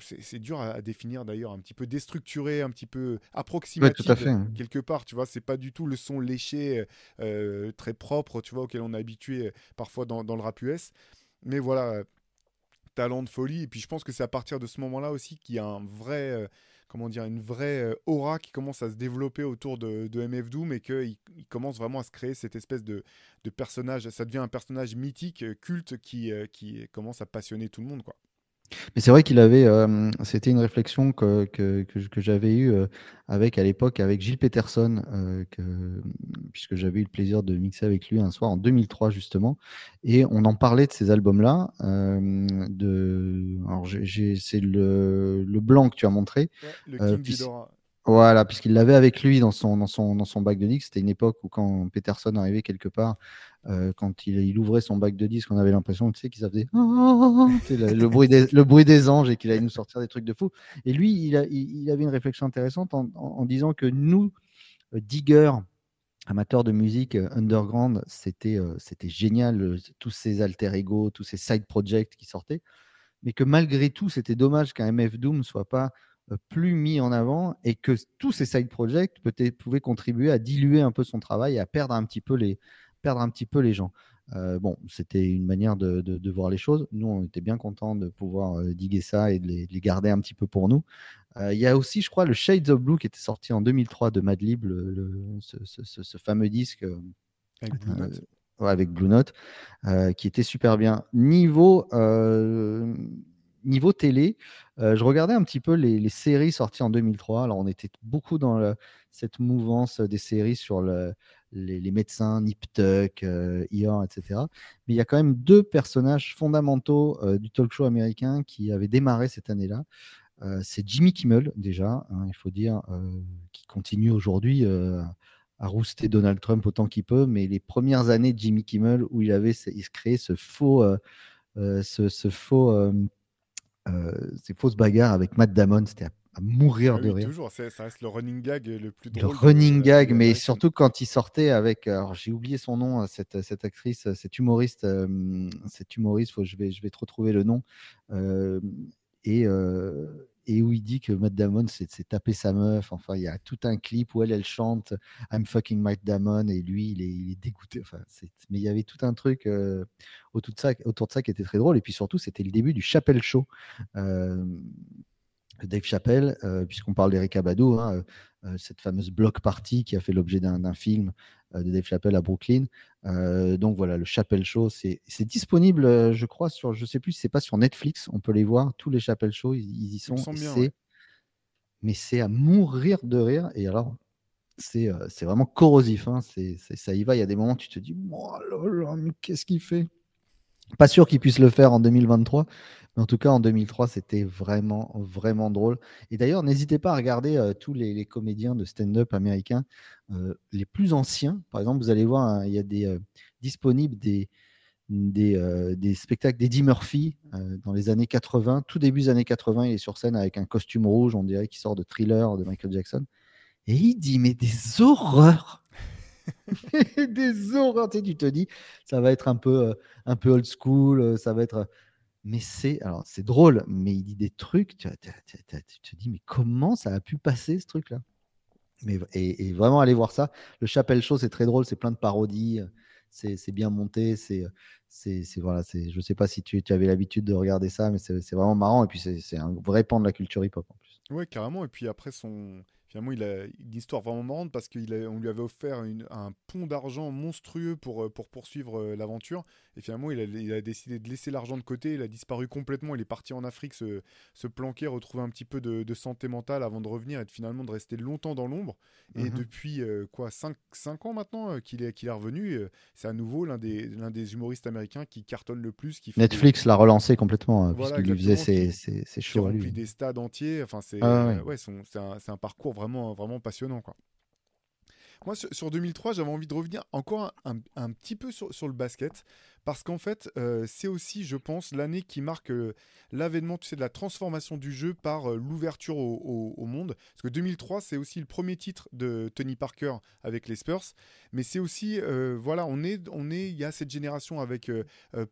c'est dur à, définir d'ailleurs, un petit peu déstructuré, un petit peu approximatif quelque part, tu vois, c'est pas du tout le son léché, euh, très propre, tu vois, auquel on est habitué parfois dans, dans le rap US. Mais voilà, talent de folie. Et puis je pense que c'est à partir de ce moment-là aussi qu'il y a un vrai comment dire, une vraie aura qui commence à se développer autour de, MF Doom et qu'il il commence vraiment à se créer cette espèce de, personnage. Ça devient un personnage mythique, culte qui, qui commence à passionner tout le monde, quoi. Mais c'est vrai qu'il avait, euh, c'était une réflexion que, que, que, j'avais eue euh, avec à l'époque avec Gilles Peterson, euh, que, puisque j'avais eu le plaisir de mixer avec lui un soir en 2003 justement, et on en parlait de ces albums-là. de, alors c'est le, le, blanc que tu as montré. le King. Voilà, puisqu'il l'avait avec lui dans son, dans son, dans son bac de disques. C'était une époque où quand Peterson arrivait quelque part, euh, quand il, ouvrait son bac de disques, on avait l'impression tu sais, qu'il faisait le, bruit des, le bruit des anges et qu'il allait nous sortir des trucs de fou. Et lui, il, avait une réflexion intéressante en, disant que nous, euh, diggers, amateurs de musique euh, underground, c'était c'était génial, tous ces alter ego, tous ces side projects qui sortaient. Mais que malgré tout, c'était dommage qu'un MF Doom soit pas plus mis en avant et que tous ces side projects pouvaient contribuer à diluer un peu son travail et à perdre un petit peu les, perdre un petit peu les gens. bon, c'était une manière de, de, voir les choses. Nous, on était bien contents de pouvoir diguer ça et de les, garder un petit peu pour nous. Il y a aussi, je crois, le Shades of Blue qui était sorti en 2003 de Madlib, le, ce, ce, fameux disque avec Blue Note, avec Blue Note qui était super bien. Niveau niveau télé, euh, je regardais un petit peu les, séries sorties en 2003. Alors, on était beaucoup dans cette mouvance des séries sur les, médecins, Nip Tuck, euh, etc. Mais il y a quand même deux personnages fondamentaux euh, du talk show américain qui avaient démarré cette année-là. Euh, c'est Jimmy Kimmel, déjà, hein, il faut dire, qui continue aujourd'hui à rouster Donald Trump autant qu'il peut. Mais les premières années de Jimmy Kimmel, où il avait il se créait ce faux. ce, faux ces fausses bagarres avec Matt Damon, c'était à, mourir ah de rire. Toujours, ça reste le running gag le plus drôle. Le running gag, mais surtout quand il sortait avec, alors j'ai oublié son nom, cette, cette actrice, cet humoriste, euh, cet humoriste, faut, je vais, je vais te retrouver le nom. Euh, et, et où il dit que Matt Damon s'est tapé sa meuf. Enfin, il y a tout un clip où elle, elle chante I'm fucking Matt Damon et lui, il est, dégoûté. Enfin, mais il y avait tout un truc euh, autour, de ça, qui était très drôle. Et puis surtout, c'était le début du Chapelle Show. Euh, Dave Chappelle, euh, puisqu'on parle d'Eric Abadou, hein, cette fameuse block party qui a fait l'objet d'un film de Dave Chappelle à Brooklyn. donc voilà, le Chapelle Show, c'est disponible, je crois, sur, je sais plus si c'est pas sur Netflix, on peut les voir, tous les Chapelle Show, ils, y sont. Mais c'est à mourir de rire. Et alors, c'est vraiment corrosif. Hein, ça y va, il y a des moments où tu te dis, oh là là, qu'est-ce qu'il fait? Pas sûr qu'il puisse le faire en 2023, en tout cas, en 2003, c'était vraiment, vraiment drôle. Et d'ailleurs, n'hésitez pas à regarder euh, tous les, comédiens de stand-up américains, euh, les plus anciens. Par exemple, vous allez voir, hein, il y a des euh, disponibles des, spectacles d'Eddie Murphy dans les années 80. Tout début des années 80, il est sur scène avec un costume rouge, on dirait qu'il sort de thriller de Michael Jackson. Et il dit, mais des horreurs des horreurs, tu, te dis, ça va être un peu, un peu old school, ça va être mais c'est alors c'est drôle, mais il dit des trucs, tu, te dis mais comment ça a pu passer ce truc-là? Mais, et, vraiment aller voir ça. Le Chapelle Show, c'est très drôle, c'est plein de parodies, c'est bien monté, c'est voilà, c'est je sais pas si tu, tu avais l'habitude de regarder ça, mais c'est vraiment marrant et puis c'est un vrai pan de la culture hip-hop en plus. Ouais, carrément. Et puis après son Finalement, il a une histoire vraiment marrante parce qu'on lui avait offert un pont d'argent monstrueux pour, euh, pour poursuivre euh, l'aventure. Et finalement, il a, décidé de laisser l'argent de côté. Il a disparu complètement. Il est parti en Afrique se, se planquer, retrouver un petit peu de, santé mentale avant de revenir et finalement de rester longtemps dans l'ombre. Et mhm. depuis euh, quoi 5, ans maintenant qu'il est, qu'il est revenu, c'est à nouveau l'un des, l'un des humoristes américains qui cartonne le plus. Qui Netflix l'a relancé complètement puisqu'il lui faisait ses, ses, ses shows. à lui. des stades entiers. Enfin, c'est, ah ouais. un, c'est un parcours vraiment, vraiment passionnant. Quoi. Moi, sur, 2003, j'avais envie de revenir encore un, petit peu sur, sur, le basket, parce qu'en fait, euh, c'est aussi, je pense, l'année qui marque euh, l'avènement, tu sais, de la transformation du jeu par euh, l'ouverture au, monde. Parce que 2003, c'est aussi le premier titre de Tony Parker avec les Spurs, mais c'est aussi, voilà, on est, on est, il y a cette génération avec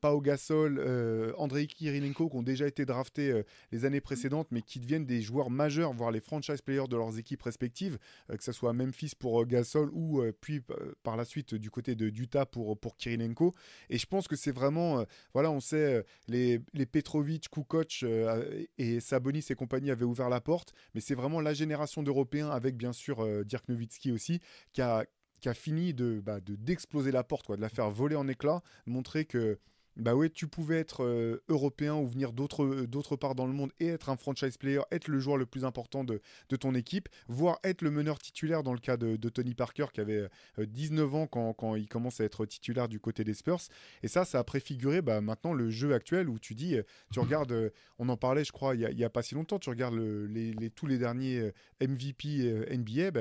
Pau Gasol, Andrei Kirilenko qui ont déjà été draftés les années précédentes, mais qui deviennent des joueurs majeurs, voire les franchise players de leurs équipes respectives, que ce soit Memphis pour Gasol ou puis par la suite du côté de Utah pour pour Kirilenko. Et je pense que c'est vraiment, voilà, on sait, les, les Petrovic, Kukoc et Sabonis et compagnie avaient ouvert la porte, mais c'est vraiment la génération d'Européens, avec bien sûr Dirk Nowitzki aussi, qui a, qui a fini de bah, d'exploser la porte, quoi, de la faire voler en éclats, montrer que bah ouais, tu pouvais être euh, européen ou venir euh, d'autre part dans le monde et être un franchise player, être le joueur le plus important de, de ton équipe, voire être le meneur titulaire dans le cas de, Tony Parker qui avait 19 euh, ans quand, quand, il commence à être titulaire du côté des Spurs. Et ça, ça a préfiguré bah, maintenant le jeu actuel où tu dis, tu regardes, on en parlait je crois il n'y a, pas si longtemps, tu regardes les, tous les derniers MVP NBA, bah,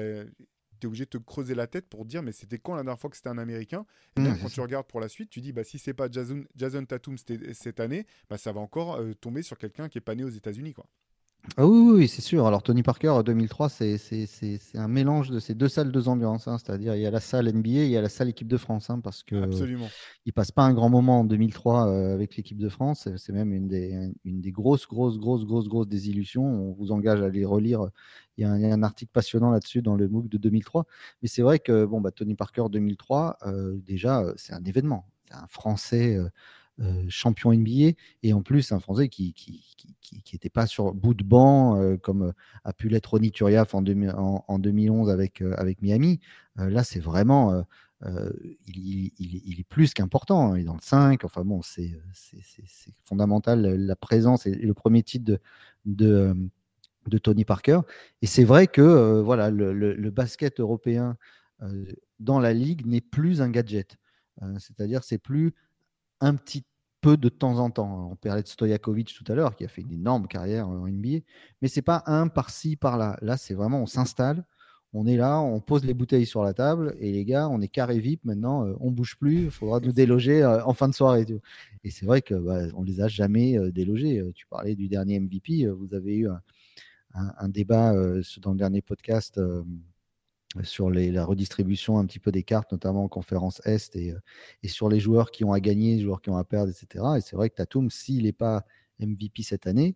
tu es obligé de te creuser la tête pour dire mais c'était quand la dernière fois que c'était un américain? Et même quand tu regardes pour la suite tu dis bah si c'est pas Jason, Jason Tatum cette année bah ça va encore euh, tomber sur quelqu'un qui est pas né aux États-Unis quoi ah oui, oui, c'est sûr. Alors Tony Parker 2003, c'est un mélange de ces deux salles, deux ambiances. Hein. C'est-à-dire il y a la salle NBA, il y a la salle équipe de France, hein, parce que Absolument. il passe pas un grand moment en 2003 euh, avec l'équipe de France. C'est même une des, une des grosses, grosses, grosses, grosses, grosses désillusions. On vous engage à les relire. Il y a un, article passionnant là-dessus dans le MOOC de 2003. Mais c'est vrai que bon, bah, Tony Parker 2003, euh, déjà, euh, c'est un événement. C'est un Français. Euh, champion NBA et en plus un Français qui qui qui, était pas sur bout de banc euh, comme euh, a pu l'être Ronny Turiaf en, en, 2011 avec avec Miami. là, c'est vraiment il, il, est plus qu'important. Hein. Il est dans le 5. Enfin bon, c'est fondamental la présence et le premier titre de, de, Tony Parker. Et c'est vrai que voilà, le, le, basket européen dans la ligue n'est plus un gadget. C'est-à-dire, c'est plus un petit peu de temps en temps. On parlait de Stojakovic tout à l'heure, qui a fait une énorme carrière en NBA, mais c'est pas un par-ci, par-là. Là, c'est vraiment, on s'installe, on est là, on pose les bouteilles sur la table, et les gars, on est carré VIP maintenant, euh, on bouge plus, il faudra nous déloger euh, en fin de soirée. Et c'est vrai que bah, les a jamais euh, délogés. Tu parlais du dernier MVP, vous avez eu un, débat dans le dernier podcast sur la redistribution un petit peu des cartes, notamment en conférence Est, et, euh, et, sur les joueurs qui ont à gagner, les joueurs qui ont à perdre, etc. Et c'est vrai que Tatum, s'il n'est pas MVP cette année,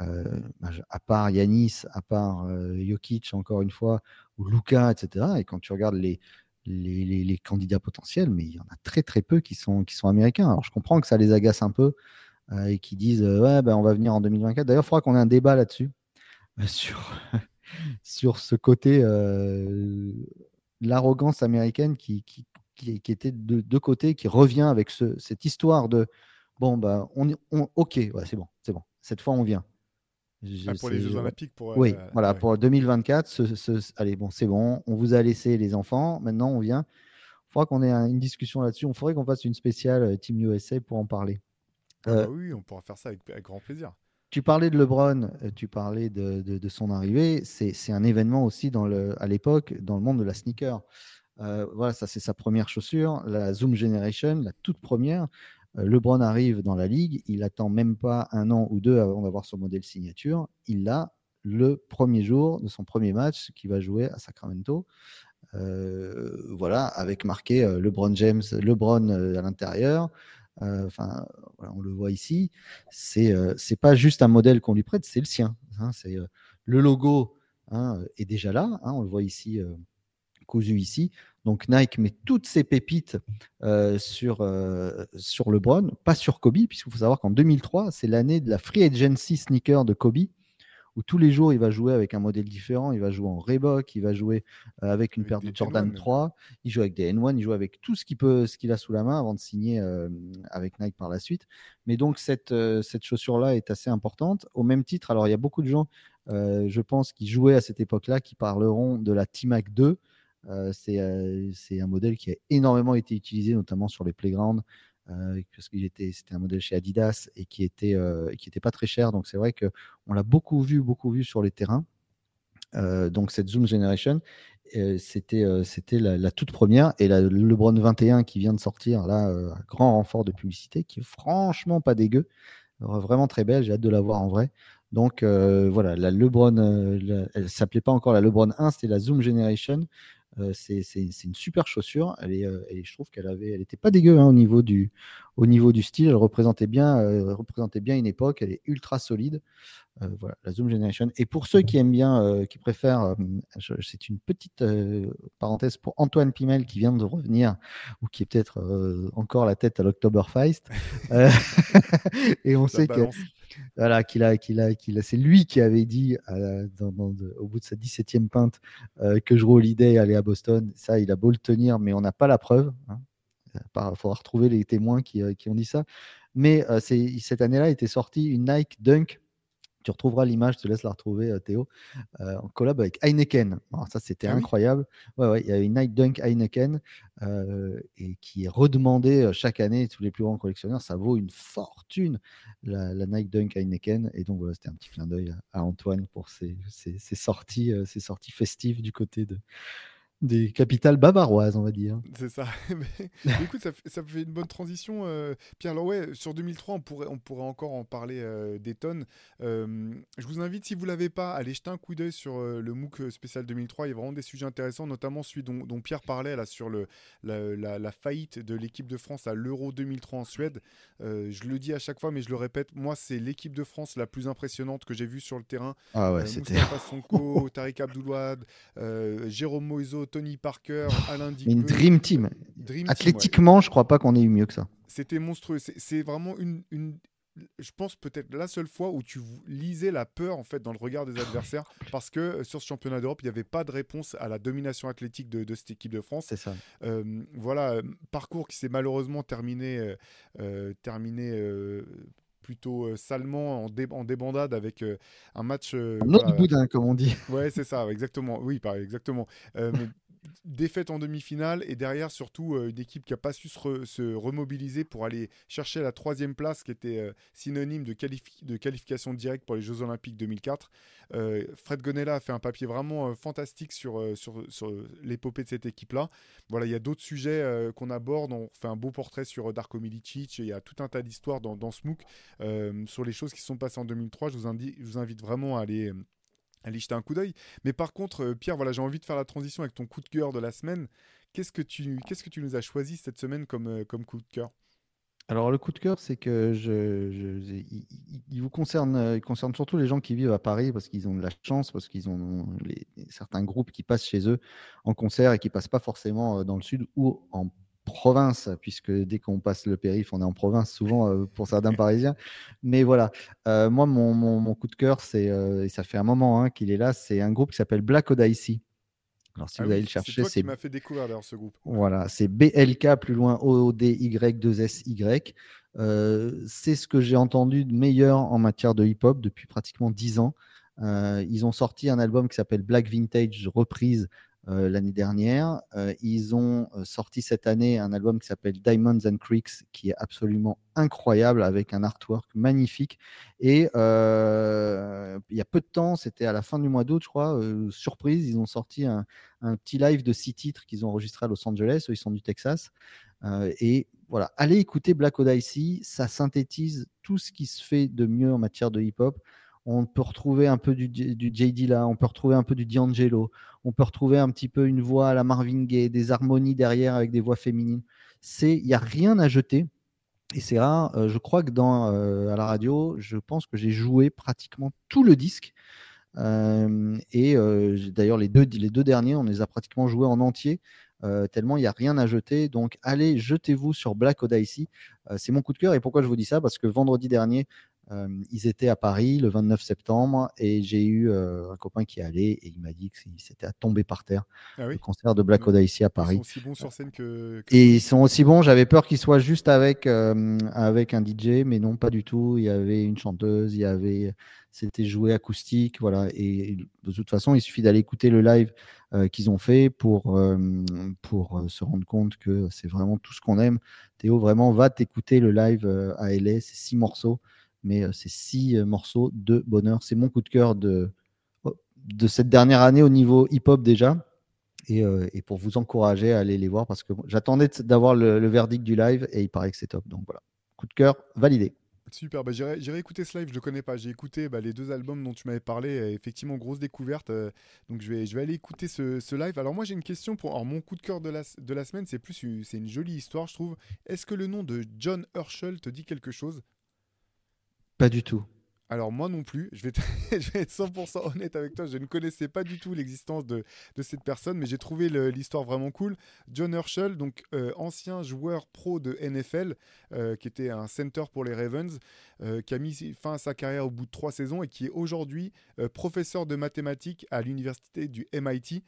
euh, bah, à part Yanis, à part euh, Jokic, encore une fois, ou Luca, etc. Et quand tu regardes les, les, les, candidats potentiels, mais il y en a très très peu qui sont, qui sont américains. Alors je comprends que ça les agace un peu et qui disent ouais, ben, on va venir en 2024. D'ailleurs, il faudra qu'on ait un débat là-dessus, sur sur ce côté, euh, l'arrogance américaine qui, qui, qui, était de deux côtés, qui revient avec ce, cette histoire de bon, bah, on, on ok, c'est bon, c'est bon, cette fois on vient. Ah, pour les Jeux Olympiques pour, Oui, euh, voilà, pour 2024, ce, allez, bon, c'est bon, on vous a laissé les enfants, maintenant on vient. Il faudra qu'on ait une discussion là-dessus. On faudrait qu'on fasse une spéciale euh, Team USA pour en parler. Ah bah oui, on pourra faire ça avec grand plaisir. Tu parlais de LeBron, euh, tu parlais de, son arrivée. C'est un événement aussi à l'époque dans le monde de la sneaker. Euh, voilà, ça c'est sa première chaussure, la Zoom Generation, la toute première. Euh, LeBron arrive dans la ligue, il attend même pas un an ou deux avant d'avoir son modèle signature. Il l'a le premier jour de son premier match qu'il va jouer à Sacramento. voilà, avec marqué LeBron James, LeBron à l'intérieur, euh, on le voit ici. C'est euh, c'est pas juste un modèle qu'on lui prête, c'est le sien. Hein. c'est euh, le logo hein, est déjà là. Hein. on le voit ici cousu ici. Donc Nike met toutes ses pépites sur, sur LeBron, pas sur Kobe, puisqu'il faut savoir qu'en 2003, c'est l'année de la free agency sneaker de Kobe où tous les jours il va jouer avec un modèle différent. Il va jouer en Reebok, il va jouer euh, avec une paire de Jordan 3, il joue avec des N1, il joue avec tout ce qu'il peut, ce qu'il a sous la main avant de signer euh, avec Nike par la suite. Mais donc cette, euh, cette chaussure-là est assez importante. Au même titre, alors il y a beaucoup de gens, je pense, qui jouaient à cette époque-là, qui parleront de la T-Mac 2. c'est un modèle qui a énormément été utilisé, notamment sur les playgrounds, euh, parce que c'était un modèle chez Adidas et qui était, euh, qui était pas très cher. Donc c'est vrai que on l'a beaucoup vu, beaucoup vu sur les terrains. Euh, donc cette Zoom Generation, c'était c'était la, toute première et la LeBron 21 qui vient de sortir là, grand renfort de publicité, qui est franchement pas dégueu, vraiment très belle. J'ai hâte de la voir en vrai. Donc voilà, la LeBron, elle s'appelait pas encore la LeBron 1, c'était la Zoom Generation. C'est une super chaussure. Elle est, et je trouve qu'elle avait, elle n'était pas dégueu hein, au, niveau du, au niveau du style. Elle représentait bien, représentait bien une époque. Elle est ultra solide. voilà, la Zoom Generation. Et pour ceux qui aiment bien, qui préfèrent, c'est une petite parenthèse pour Antoine Pimel qui vient de revenir ou qui est peut-être encore la tête à l'Octoberfest. et on sait que voilà, a, c'est lui qui avait dit au bout de sa 17e pinte que je Holiday allait à Boston. Ça, il a beau le tenir, mais on n'a pas la preuve. Hein. Il faudra retrouver les témoins qui, qui, ont dit ça. Mais cette année-là était sortie une Nike Dunk tu retrouveras l'image, je te laisse la retrouver, euh, Théo, euh, en collab avec Heineken. ça, c'était ah incroyable. Ouais, ouais, il y a une Night Dunk Heineken euh, et qui est redemandée chaque année. Tous les plus grands collectionneurs, ça vaut une fortune, la, la Night Dunk Heineken. Et donc, voilà, c'était un petit clin d'œil à, Antoine pour ses, sorties, ses sorties festives du côté de, des capitales bavaroises, on va dire. C'est ça. écoute, ça, ça, fait une bonne transition. Euh, Pierre, alors ouais, sur 2003, on pourrait, on pourrait encore en parler euh, des tonnes. Euh, je vous invite, si vous ne l'avez pas, à aller jeter un coup d'œil sur le MOOC spécial 2003. Il y a vraiment des sujets intéressants, notamment celui dont, Pierre parlait là, sur le, la, faillite de l'équipe de France à l'Euro 2003 en Suède. je le dis à chaque fois, mais je le répète, moi, c'est l'équipe de France la plus impressionnante que j'ai vue sur le terrain. Ah ouais, c'était... Sonko, Tariq Abdoulouad, Jérôme Moiseau, Tony Parker, Alain Digbe. Une dream team. Athlétiquement, je crois pas qu'on ait eu mieux que ça. C'était monstrueux. C'est vraiment une, je pense peut-être la seule fois où tu lisais la peur en fait dans le regard des adversaires parce que euh, sur ce championnat d'Europe il n'y avait pas de réponse à la domination athlétique de, cette équipe de France. C'est ça. Euh, voilà euh, parcours qui s'est malheureusement terminé terminé plutôt salement en, en, débandade avec un match. Notre boudin, comme on dit. Ouais, c'est ça, exactement. Oui, pareil, exactement. mais défaite en demi-finale et derrière surtout euh, une équipe qui n'a pas su se, remobiliser pour aller chercher la troisième place qui était euh, synonyme de, de, qualification directe pour les Jeux Olympiques 2004. Euh, Fred Gonella a fait un papier vraiment fantastique sur, sur, l'épopée de cette équipe-là. Voilà, il y a d'autres sujets qu'on aborde. On fait un beau portrait sur Darko Milicic. Il y a tout un tas d'histoires dans, dans ce MOOC sur les choses qui sont passées en 2003. Je vous, je vous invite vraiment à aller allez jeter un coup d'œil. Mais par contre, euh, Pierre, voilà, j'ai envie de faire la transition avec ton coup de cœur de la semaine. Qu'est-ce que tu, qu'est-ce que tu nous as choisi cette semaine comme, euh, comme coup de cœur? Alors le coup de cœur, c'est que je, il, vous concerne, euh, il concerne surtout les gens qui vivent à Paris parce qu'ils ont de la chance, parce qu'ils ont les, certains groupes qui passent chez eux en concert et qui passent pas forcément dans le sud ou en province, puisque dès qu'on passe le périph, on est en province souvent euh, pour certains Parisiens. Mais voilà, euh, moi, mon, coup de cœur, c'est, euh, et ça fait un moment hein, qu'il est là, c'est un groupe qui s'appelle Black Odyssey. Alors, si ah vous allez le chercher, c'est. m'a fait découvrir d'ailleurs ce groupe. Voilà, c'est BLK plus loin O-D-Y-2-S-Y. c'est ce que j'ai entendu de meilleur en matière de hip-hop depuis pratiquement 10 ans. ils ont sorti un album qui s'appelle Black Vintage Reprise l'année dernière. Euh, ils ont euh, sorti cette année un album qui s'appelle Diamonds and Creeks, qui est absolument incroyable, avec un artwork magnifique. Et il y a peu de temps, c'était à la fin du mois d'août, je crois, surprise, ils ont sorti un, petit live de six titres qu'ils ont enregistré à Los Angeles, ils sont du Texas. et voilà, allez écouter Black Odyssey, ça synthétise tout ce qui se fait de mieux en matière de hip-hop on peut retrouver un peu du, JD là, on peut retrouver un peu du D'Angelo, on peut retrouver un petit peu une voix à la Marvin Gaye, des harmonies derrière avec des voix féminines. C'est, il n'y a rien à jeter. Et c'est rare. Euh, je crois que dans euh, à la radio, je pense que j'ai joué pratiquement tout le disque. Euh, et d'ailleurs les deux, les deux derniers, on les a pratiquement joués en entier. tellement il n'y a rien à jeter. Donc allez, jetez-vous sur Black Odyssey. c'est mon coup de cœur. Et pourquoi je vous dis ça? Parce que vendredi dernier, euh, ils étaient à Paris le 29 septembre et j'ai eu un copain qui est allé et il m'a dit que c'était à tomber par terre. Ah le concert de Black Oda ici à Paris. Ils sont aussi bons sur scène que. Et ils sont aussi bons. J'avais peur qu'ils soient juste avec, euh, avec un DJ, mais non, pas du tout. Il y avait une chanteuse, il y avait. C'était joué acoustique, voilà. Et de toute façon, il suffit d'aller écouter le live qu'ils ont fait pour, pour se rendre compte que c'est vraiment tout ce qu'on aime. Théo, vraiment, va t'écouter le live à LA. C'est six morceaux mais c'est six morceaux de bonheur. C'est mon coup de cœur de, oh, de cette dernière année au niveau hip-hop déjà. Et, et, pour vous encourager à aller les voir parce que j'attendais d'avoir le, verdict du live et il paraît que c'est top. Donc voilà, coup de cœur validé. Super, bah, j'irai écouter ce live, je le connais pas. J'ai écouté bah, les deux albums dont tu m'avais parlé, effectivement, grosse découverte. Euh, donc je vais, je vais aller écouter ce, ce live. Alors moi j'ai une question pour. Alors mon coup de cœur de la, de la semaine, c'est plus c'est une jolie histoire, je trouve. Est-ce que le nom de John Herschel te dit quelque chose? Pas du tout. Alors moi non plus, je vais, être 100% honnête avec toi, je ne connaissais pas du tout l'existence de, cette personne, mais j'ai trouvé l'histoire vraiment cool. John Herschel, donc euh, ancien joueur pro de NFL, euh, qui était un center pour les Ravens, euh, qui a mis fin à sa carrière au bout de trois saisons et qui est aujourd'hui professeur de mathématiques à l'université du MIT.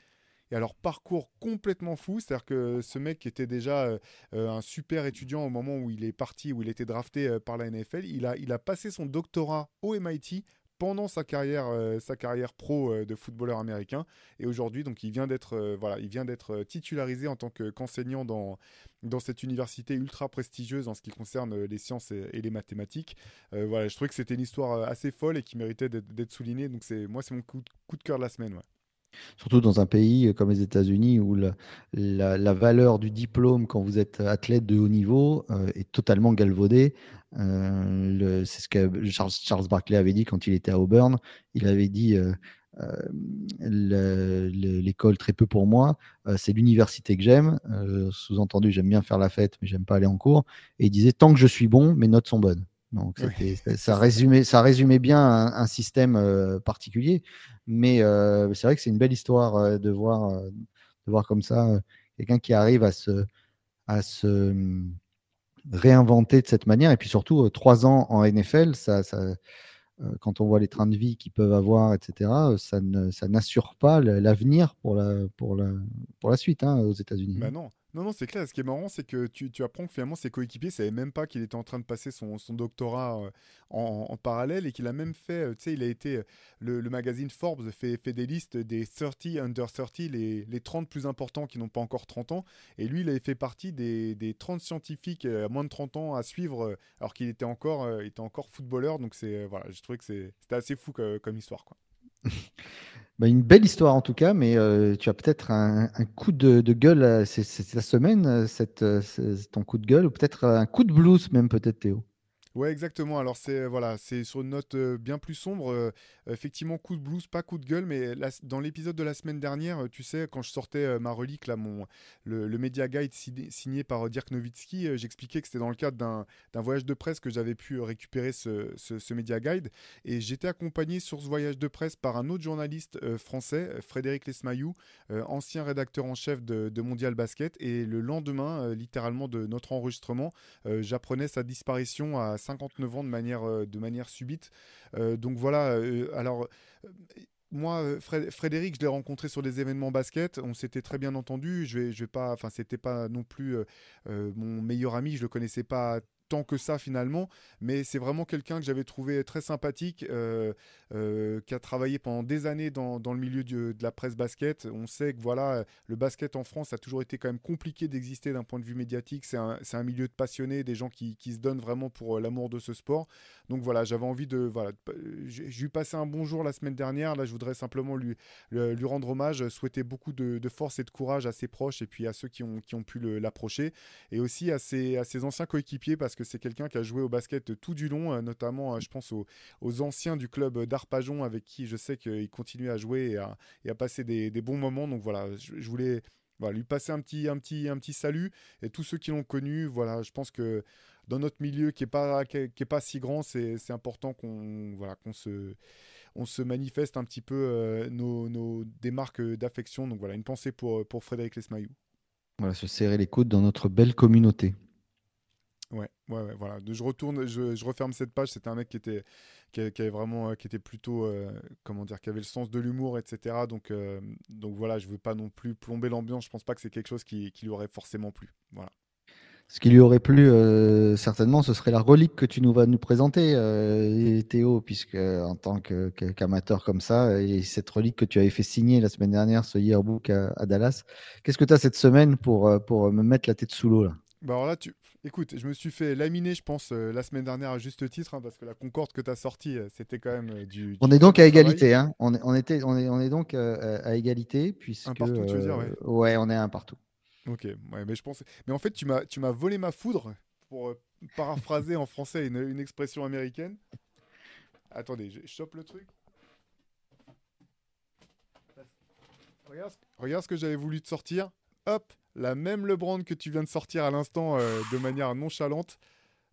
Et alors, parcours complètement fou, c'est-à-dire que ce mec était déjà euh, euh, un super étudiant au moment où il est parti, où il était drafté euh, par la NFL, il a, il a passé son doctorat au MIT pendant sa carrière, sa carrière pro de footballeur américain. Et aujourd'hui, donc, il vient d'être voilà, il vient d'être titularisé en tant qu'enseignant dans, dans cette université ultra prestigieuse en ce qui concerne les sciences et, les mathématiques. voilà, je trouvais que c'était une histoire assez folle et qui méritait d'être soulignée. Donc, c'est moi, c'est mon coup, de cœur de la semaine. Surtout dans un pays comme les États-Unis où la, valeur du diplôme quand vous êtes athlète de haut niveau euh, est totalement galvaudée. Euh, c'est ce que Charles, Barkley avait dit quand il était à Auburn. Il avait dit euh, l'école très peu pour moi, c'est l'université que j'aime. Sous-entendu, j'aime bien faire la fête, mais j'aime pas aller en cours. Et il disait tant que je suis bon, mes notes sont bonnes. Donc ça, résumait, ça résumait bien un, système euh, particulier. Mais euh, c'est vrai que c'est une belle histoire euh, de, voir, de voir comme ça quelqu'un qui arrive à se, à se hum, réinventer de cette manière. Et puis surtout, trois ans en NFL, ça, quand on voit les trains de vie qu'ils peuvent avoir, etc., ça n'assure pas l'avenir pour la, pour, la, pour la suite hein, aux États-Unis. Bah non. Non, non, c'est clair. Ce qui est marrant, c'est que tu, apprends que finalement ses coéquipiers ne savaient même pas qu'il était en train de passer son, doctorat euh, en, parallèle et qu'il a même fait, euh, tu sais, il a été, euh, le, magazine Forbes fait, fait, des listes des 30 under 30, les, les 30 plus importants qui n'ont pas encore 30 ans. Et lui, il avait fait partie des, des 30 scientifiques à moins de 30 ans à suivre alors qu'il était encore, était encore footballeur. Donc, c'est, voilà, je trouvais que c'était assez fou comme histoire, quoi. Bah, une belle histoire en tout cas, mais euh, tu as peut-être un, coup de, gueule, euh, semaine, euh, cette, ton coup de gueule, ou peut-être un coup de blues même peut-être Théo. Ouais, exactement. Alors c'est voilà, c'est sur une note bien plus sombre. Effectivement, coup de blues, pas coup de gueule, mais dans l'épisode de la semaine dernière, tu sais, quand je sortais ma relique là, mon le, Media Guide signé, par Dirk Nowitzki, j'expliquais que c'était dans le cadre d'un voyage de presse que j'avais pu récupérer ce, ce, Media Guide, et j'étais accompagné sur ce voyage de presse par un autre journaliste français, Frédéric Lesmayou, ancien rédacteur en chef de, Mondial Basket, et le lendemain, littéralement de notre enregistrement, j'apprenais sa disparition à 59 ans de manière, euh, de manière subite. Euh, donc voilà, euh, alors moi, Frédéric, je l'ai rencontré sur des événements basket. On s'était très bien entendu. Je vais, je vais pas, enfin, c'était pas non plus mon meilleur ami. Je le connaissais pas tant que ça finalement, mais c'est vraiment quelqu'un que j'avais trouvé très sympathique, euh, euh, qui a travaillé pendant des années dans, le milieu de la presse basket. On sait que voilà, le basket en France a toujours été quand même compliqué d'exister d'un point de vue médiatique. C'est un, un, milieu de passionnés, des gens qui, qui se donnent vraiment pour euh, l'amour de ce sport. Donc voilà, j'avais envie de voilà, j'ai lui passé un bonjour la semaine dernière. Là, je voudrais simplement lui, lui rendre hommage, souhaiter beaucoup de, force et de courage à ses proches et puis à ceux qui ont, qui ont pu l'approcher et aussi à ses, à ses anciens coéquipiers parce que c'est quelqu'un qui a joué au basket tout du long, euh, notamment, euh, je pense, aux, anciens du club d'Arpajon avec qui je sais qu'il continue à jouer et à, passer des, bons moments. Donc voilà, je, voulais lui passer un petit, un, petit, un petit salut. Et tous ceux qui l'ont connu, voilà, je pense que dans notre milieu qui n'est pas, qui pas si grand, c'est important qu'on voilà, qu'on se, on se manifeste un petit peu euh, nos, nos, des marques d'affection. Donc voilà, une pensée pour, pour Frédéric Lesmayou. Voilà, se serrer les coudes dans notre belle communauté. Ouais, ouais, ouais, voilà. Je retourne, je, je referme cette page. C'était un mec qui était, qui, avait vraiment, euh, qui était plutôt, euh, comment dire, qui avait le sens de l'humour, etc. Donc, euh, donc voilà, je veux pas non plus plomber l'ambiance. Je pense pas que c'est quelque chose qui, qui, lui aurait forcément plu. Voilà. Ce qui lui aurait plu, certainement, ce serait la relique que tu nous vas nous présenter, Théo, puisque en tant qu'amateur comme ça, et cette relique que tu avais fait signer la semaine dernière, ce yearbook à, à Dallas. Qu'est-ce que tu as cette semaine pour, pour me mettre la tête sous l'eau là? Bah alors là, tu... écoute, je me suis fait laminer, je pense, euh, la semaine dernière à juste titre, hein, parce que la Concorde que tu as sortie, euh, c'était quand même euh, du, On est donc à égalité, hein. on, est, on, était, on, est, on est donc à égalité, puisque. Un partout, tu veux dire, ouais. on est un partout. Ok, ouais, mais je pense. Mais en fait, tu m'as volé ma foudre pour paraphraser en français une, une expression américaine. Attendez, je chope le truc. Regarde, regarde ce que j'avais voulu te sortir. Hop, la même LeBron que tu viens de sortir à l'instant euh, de manière nonchalante.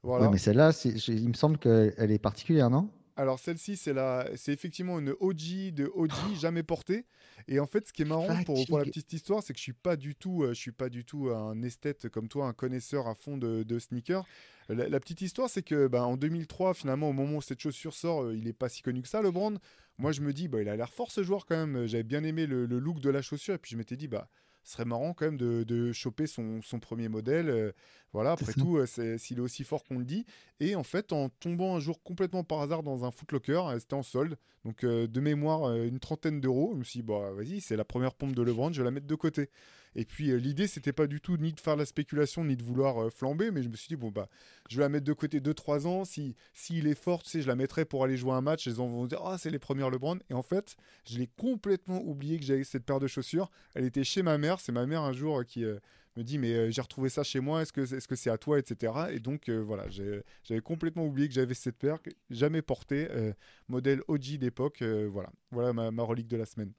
Voilà. Ouais, mais celle-là, il me semble qu'elle elle est particulière, non? Alors celle-ci, c'est la, c'est effectivement une OG de OG jamais portée. Et en fait, ce qui est marrant pour, pour la petite histoire, c'est que je suis pas du tout, euh, je suis pas du tout un esthète comme toi, un connaisseur à fond de, de sneakers. La, la petite histoire, c'est que bah, en 2003, finalement, au moment où cette chaussure sort, euh, il est pas si connu que ça, le brand. Moi, je me dis, bah, il a l'air fort ce joueur quand même. J'avais bien aimé le, le look de la chaussure, et puis je m'étais dit, bah, ce serait marrant quand même de, de choper son, son premier modèle. euh, voilà, après tout, euh, s'il est aussi fort qu'on le dit. Et en fait, en tombant un jour complètement par hasard dans un Footlocker, euh, c'était en solde. Donc de mémoire, une trentaine d'euros. Je me suis dit, bah vas-y, c'est la première pompe de LeBron, je vais la mettre de côté. Et puis euh, l'idée, c'était pas du tout ni de faire la spéculation, ni de vouloir euh, flamber, mais je me suis dit, bon, bah, je vais la mettre de côté 2-3 ans. Si S'il est fort, je la mettrai pour aller jouer un match. Les gens vont dire, ah, c'est les premières LeBron. Et en fait, je l'ai complètement oublié que j'avais cette paire de chaussures. Elle était chez ma mère. C'est ma mère un jour euh, qui. euh, me dit mais j'ai retrouvé ça chez moi, est-ce que c'est à toi, etc. Et donc voilà, j'avais complètement oublié que j'avais cette paire, jamais portée, modèle OG d'époque. voilà, voilà ma relique de la semaine.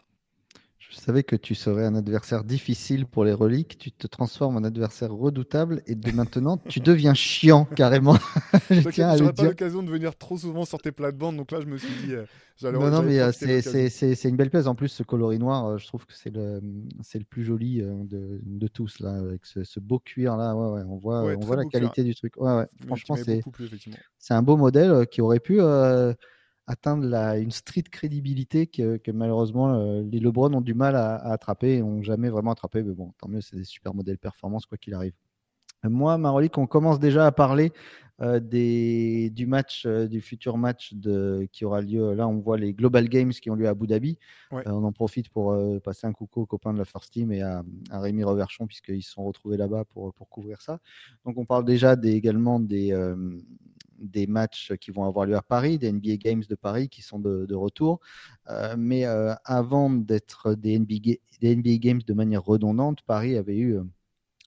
Je savais que tu serais un adversaire difficile pour les reliques. Tu te transformes en adversaire redoutable et de maintenant, tu deviens chiant carrément. je T'inquiète, tiens à le pas l'occasion de venir trop souvent sur tes plates-bandes, donc là je me suis dit, euh, j'allais Non, non, mais euh, c'est- une belle pièce. En plus, ce coloris noir, euh, je trouve que c'est le, plus joli de, de tous, là, avec ce, ce beau cuir là. Ouais, ouais, on voit, Ouais, on très voit la cuir. qualité du truc. Franchement, c'est c'est un beau modèle qui aurait pu atteindre une street crédibilité que, malheureusement euh, les LeBron ont du mal à, attraper et n'ont jamais vraiment attrapé. Mais bon, tant mieux, c'est des super modèles performance quoi qu'il arrive. Moi, ma relique, on commence déjà à parler euh, des, du match, euh, du futur match de, qui aura lieu. Là, on voit les Global Games qui ont lieu à Abu Dhabi. Ouais. Euh, on en profite pour passer un coucou aux copains de la First Team et à, à Rémi Reverchon, puisqu'ils se sont retrouvés là-bas pour, pour couvrir ça. Donc, on parle déjà des, également des, des matchs qui vont avoir lieu à Paris, des NBA Games de Paris qui sont de, de retour. Euh, mais euh, avant d'être des des NBA Games de manière redondante, Paris avait eu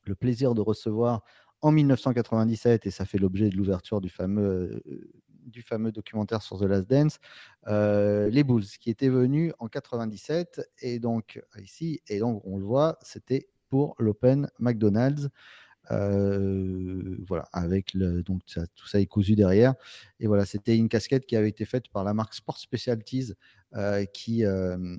le plaisir de recevoir en 1997, et ça fait l'objet de l'ouverture du fameux, euh, documentaire sur The Last Dance, euh, les Bulls qui étaient venus en 97 et donc ici et donc on le voit, c'était pour l'Open McDonald's. Euh, voilà, avec le, donc tout ça est cousu derrière. Et voilà, c'était une casquette qui avait été faite par la marque Sport Specialties, euh, qui, euh,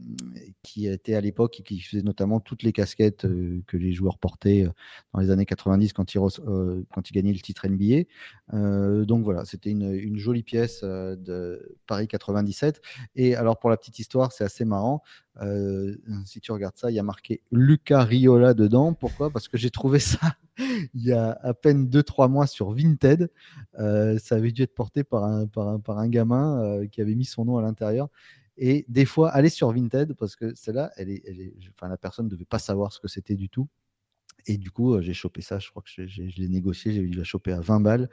qui était à l'époque et qui faisait notamment toutes les casquettes euh, que les joueurs portaient dans les années 90 quand ils, quand ils gagnaient le titre NBA. Donc voilà, c'était une, une jolie pièce de Paris 97. Et alors pour la petite histoire, c'est assez marrant. Si tu regardes ça, il y a marqué Luca Riola dedans. Pourquoi? Parce que j'ai trouvé ça il y a à peine 2-3 mois sur Vinted. Ça avait dû être porté par un, par un, par un gamin qui avait mis son nom à l'intérieur. Et des fois, aller sur Vinted, parce que celle-là, elle est, elle est, enfin, la personne ne devait pas savoir ce que c'était du tout. Et du coup, euh, j'ai chopé ça, je crois que je, je- je l'ai négocié, j'ai dû la choper à 20 balles,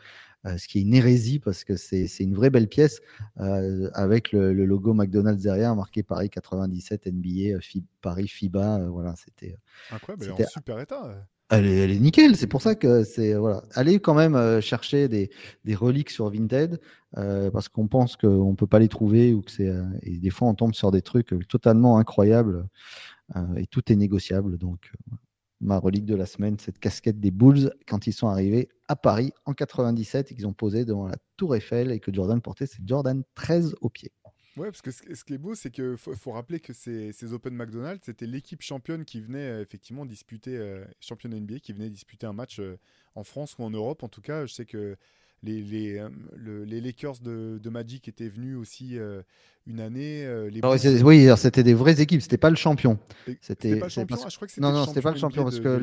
euh, ce qui est une hérésie parce que c'est une vraie belle pièce euh, avec le, le logo McDonald's derrière, marqué Paris 97 NBA, Paris FIBA. euh, voilà, c'était Incroyable, elle est en super état. Elle est, nickel, c'est pour ça que c'est voilà. Allez quand même euh, chercher des, reliques sur Vinted euh, parce qu'on pense qu'on peut pas les trouver ou que c'est euh, et des fois on tombe sur des trucs totalement incroyables et tout est négociable. Donc ma relique de la semaine, cette casquette des Bulls quand ils sont arrivés à Paris en 97 et qu'ils ont posé devant la Tour Eiffel et que Jordan portait c'est Jordan 13 au pied. Ouais, parce que ce, qui est beau, c'est qu'il faut, faut rappeler que ces, ces Open McDonald's, c'était l'équipe championne qui venait euh, effectivement disputer, euh, championne NBA, qui venait disputer un match euh, en France ou en Europe. En tout cas, je sais que les, les, le- les Lakers de, de Magic étaient venus aussi une année. les Alors, oui, c'était des vraies équipes, c'était pas le champion. c'était- pas le champion? parce- Ah, je crois que c'était Non, non, c'était pas le champion, parce que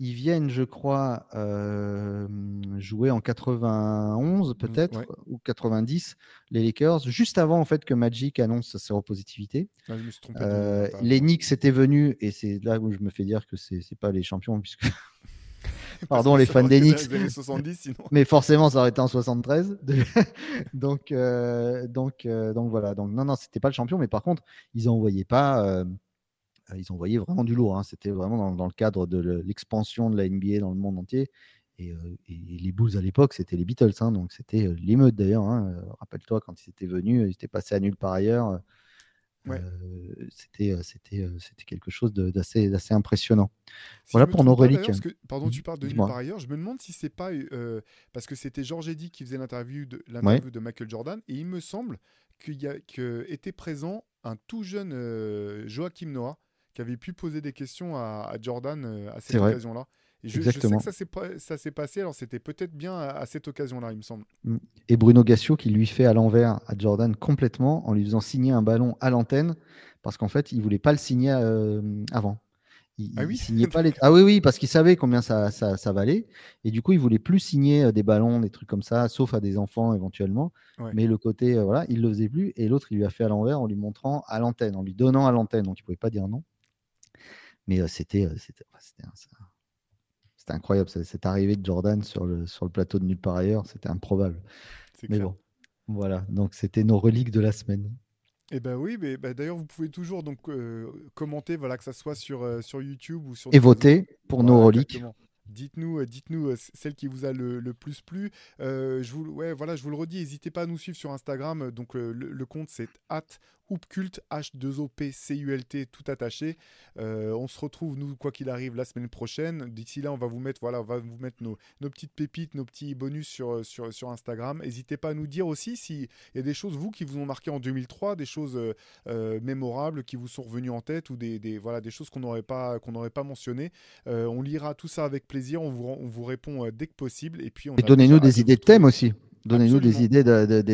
Ils viennent, je crois, euh, jouer en 91 peut-être ouais. ou 90 les Lakers, juste avant en fait que Magic annonce sa séropositivité. Ah, je me suis trompé. de- Euh, les Knicks étaient venus et c'est là où je me fais dire que c'est c'est pas les champions puisque pardon les fans aurait des été dans Knicks. les années 70, sinon. Mais forcément, ça aurait été en 73. donc, euh, donc, euh, donc voilà. Donc non, non, c'était pas le champion, mais par contre, ils envoyaient pas. euh, ils envoyaient vraiment du lourd. hein. C'était vraiment dans, dans le cadre de le- l'expansion de la NBA dans le monde entier. Et, les Bulls à l'époque, c'était les Beatles, hein, donc c'était l'émeute d'ailleurs. Hein, rappelle-toi quand ils étaient venus, ils étaient passés à nulle part ailleurs. c'était, c'était, c'était quelque chose d'assez, d'assez impressionnant. voilà pour nos reliques. pardon, tu parles de nulle part ailleurs. Je me demande si c'est pas parce que c'était George Eddy qui faisait l'interview de, l'interview de Michael Jordan et il me semble qu'il y a, que était présent un tout jeune Joachim Noah qui avait pu poser des questions à, Jordan à cette occasion-là. Et je, Exactement. je, sais que ça s'est passé, alors c'était peut-être bien à, cette occasion-là, il me semble. Mm. Et Bruno Gassio qui lui fait à l'envers à Jordan complètement en lui faisant signer un ballon à l'antenne parce qu'en fait, il voulait pas le signer euh, avant. ah oui? signait pas les... Ah oui, oui, parce qu'il savait combien ça, ça, valait. Et du coup, il voulait plus signer euh, des ballons, des trucs comme ça, sauf à des enfants éventuellement. Mais le côté, euh, voilà, il le faisait plus. Et l'autre, il lui a fait à l'envers en lui montrant à l'antenne, en lui donnant à l'antenne. Donc, il pouvait pas dire non. Mais c'était, c'était, c'était incroyable. Cette arrivée de Jordan sur le, sur le plateau de nulle part ailleurs, c'était improbable. Mais bon, voilà. Donc, c'était nos reliques de la semaine. Eh ben oui, mais ben d'ailleurs vous pouvez toujours donc euh, commenter, voilà que ça soit sur euh, sur YouTube ou sur et voter pour nos reliques. Dites-nous, euh, dites-nous celle qui vous a le, plus plu. je vous, ouais, voilà, je vous le redis, n'hésitez pas à nous suivre sur Instagram. Donc le, le compte c'est at Hoopcult, H2OP, tout attaché. Euh, on se retrouve, nous, quoi qu'il arrive, la semaine prochaine. D'ici là, on va vous mettre, voilà, on va vous mettre nos, petites pépites, nos petits bonus sur, sur, sur Instagram. N'hésitez pas à nous dire aussi s'il y a des choses, vous, qui vous ont marqué en 2003, des choses euh, euh, mémorables qui vous sont revenues en tête ou des, voilà, des choses qu'on n'aurait pas, qu'on n'aurait pas mentionnées. on lira tout ça avec plaisir. On vous, on vous répond dès que possible. Et puis, et donnez-nous des idées de thèmes aussi. Donnez-nous des idées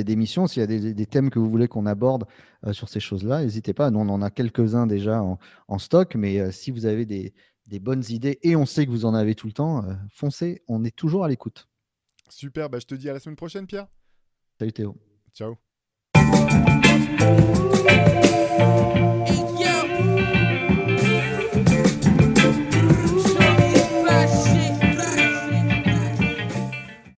d'émissions. De, S'il y a des, thèmes que vous voulez qu'on aborde euh, sur ces choses-là, n'hésitez pas. Nous, on en a quelques-uns déjà en, stock, mais euh, si vous avez des, bonnes idées, et on sait que vous en avez tout le temps, euh, foncez, on est toujours à l'écoute. Super, bah, je te dis à la semaine prochaine, Pierre. Salut Théo. Ciao.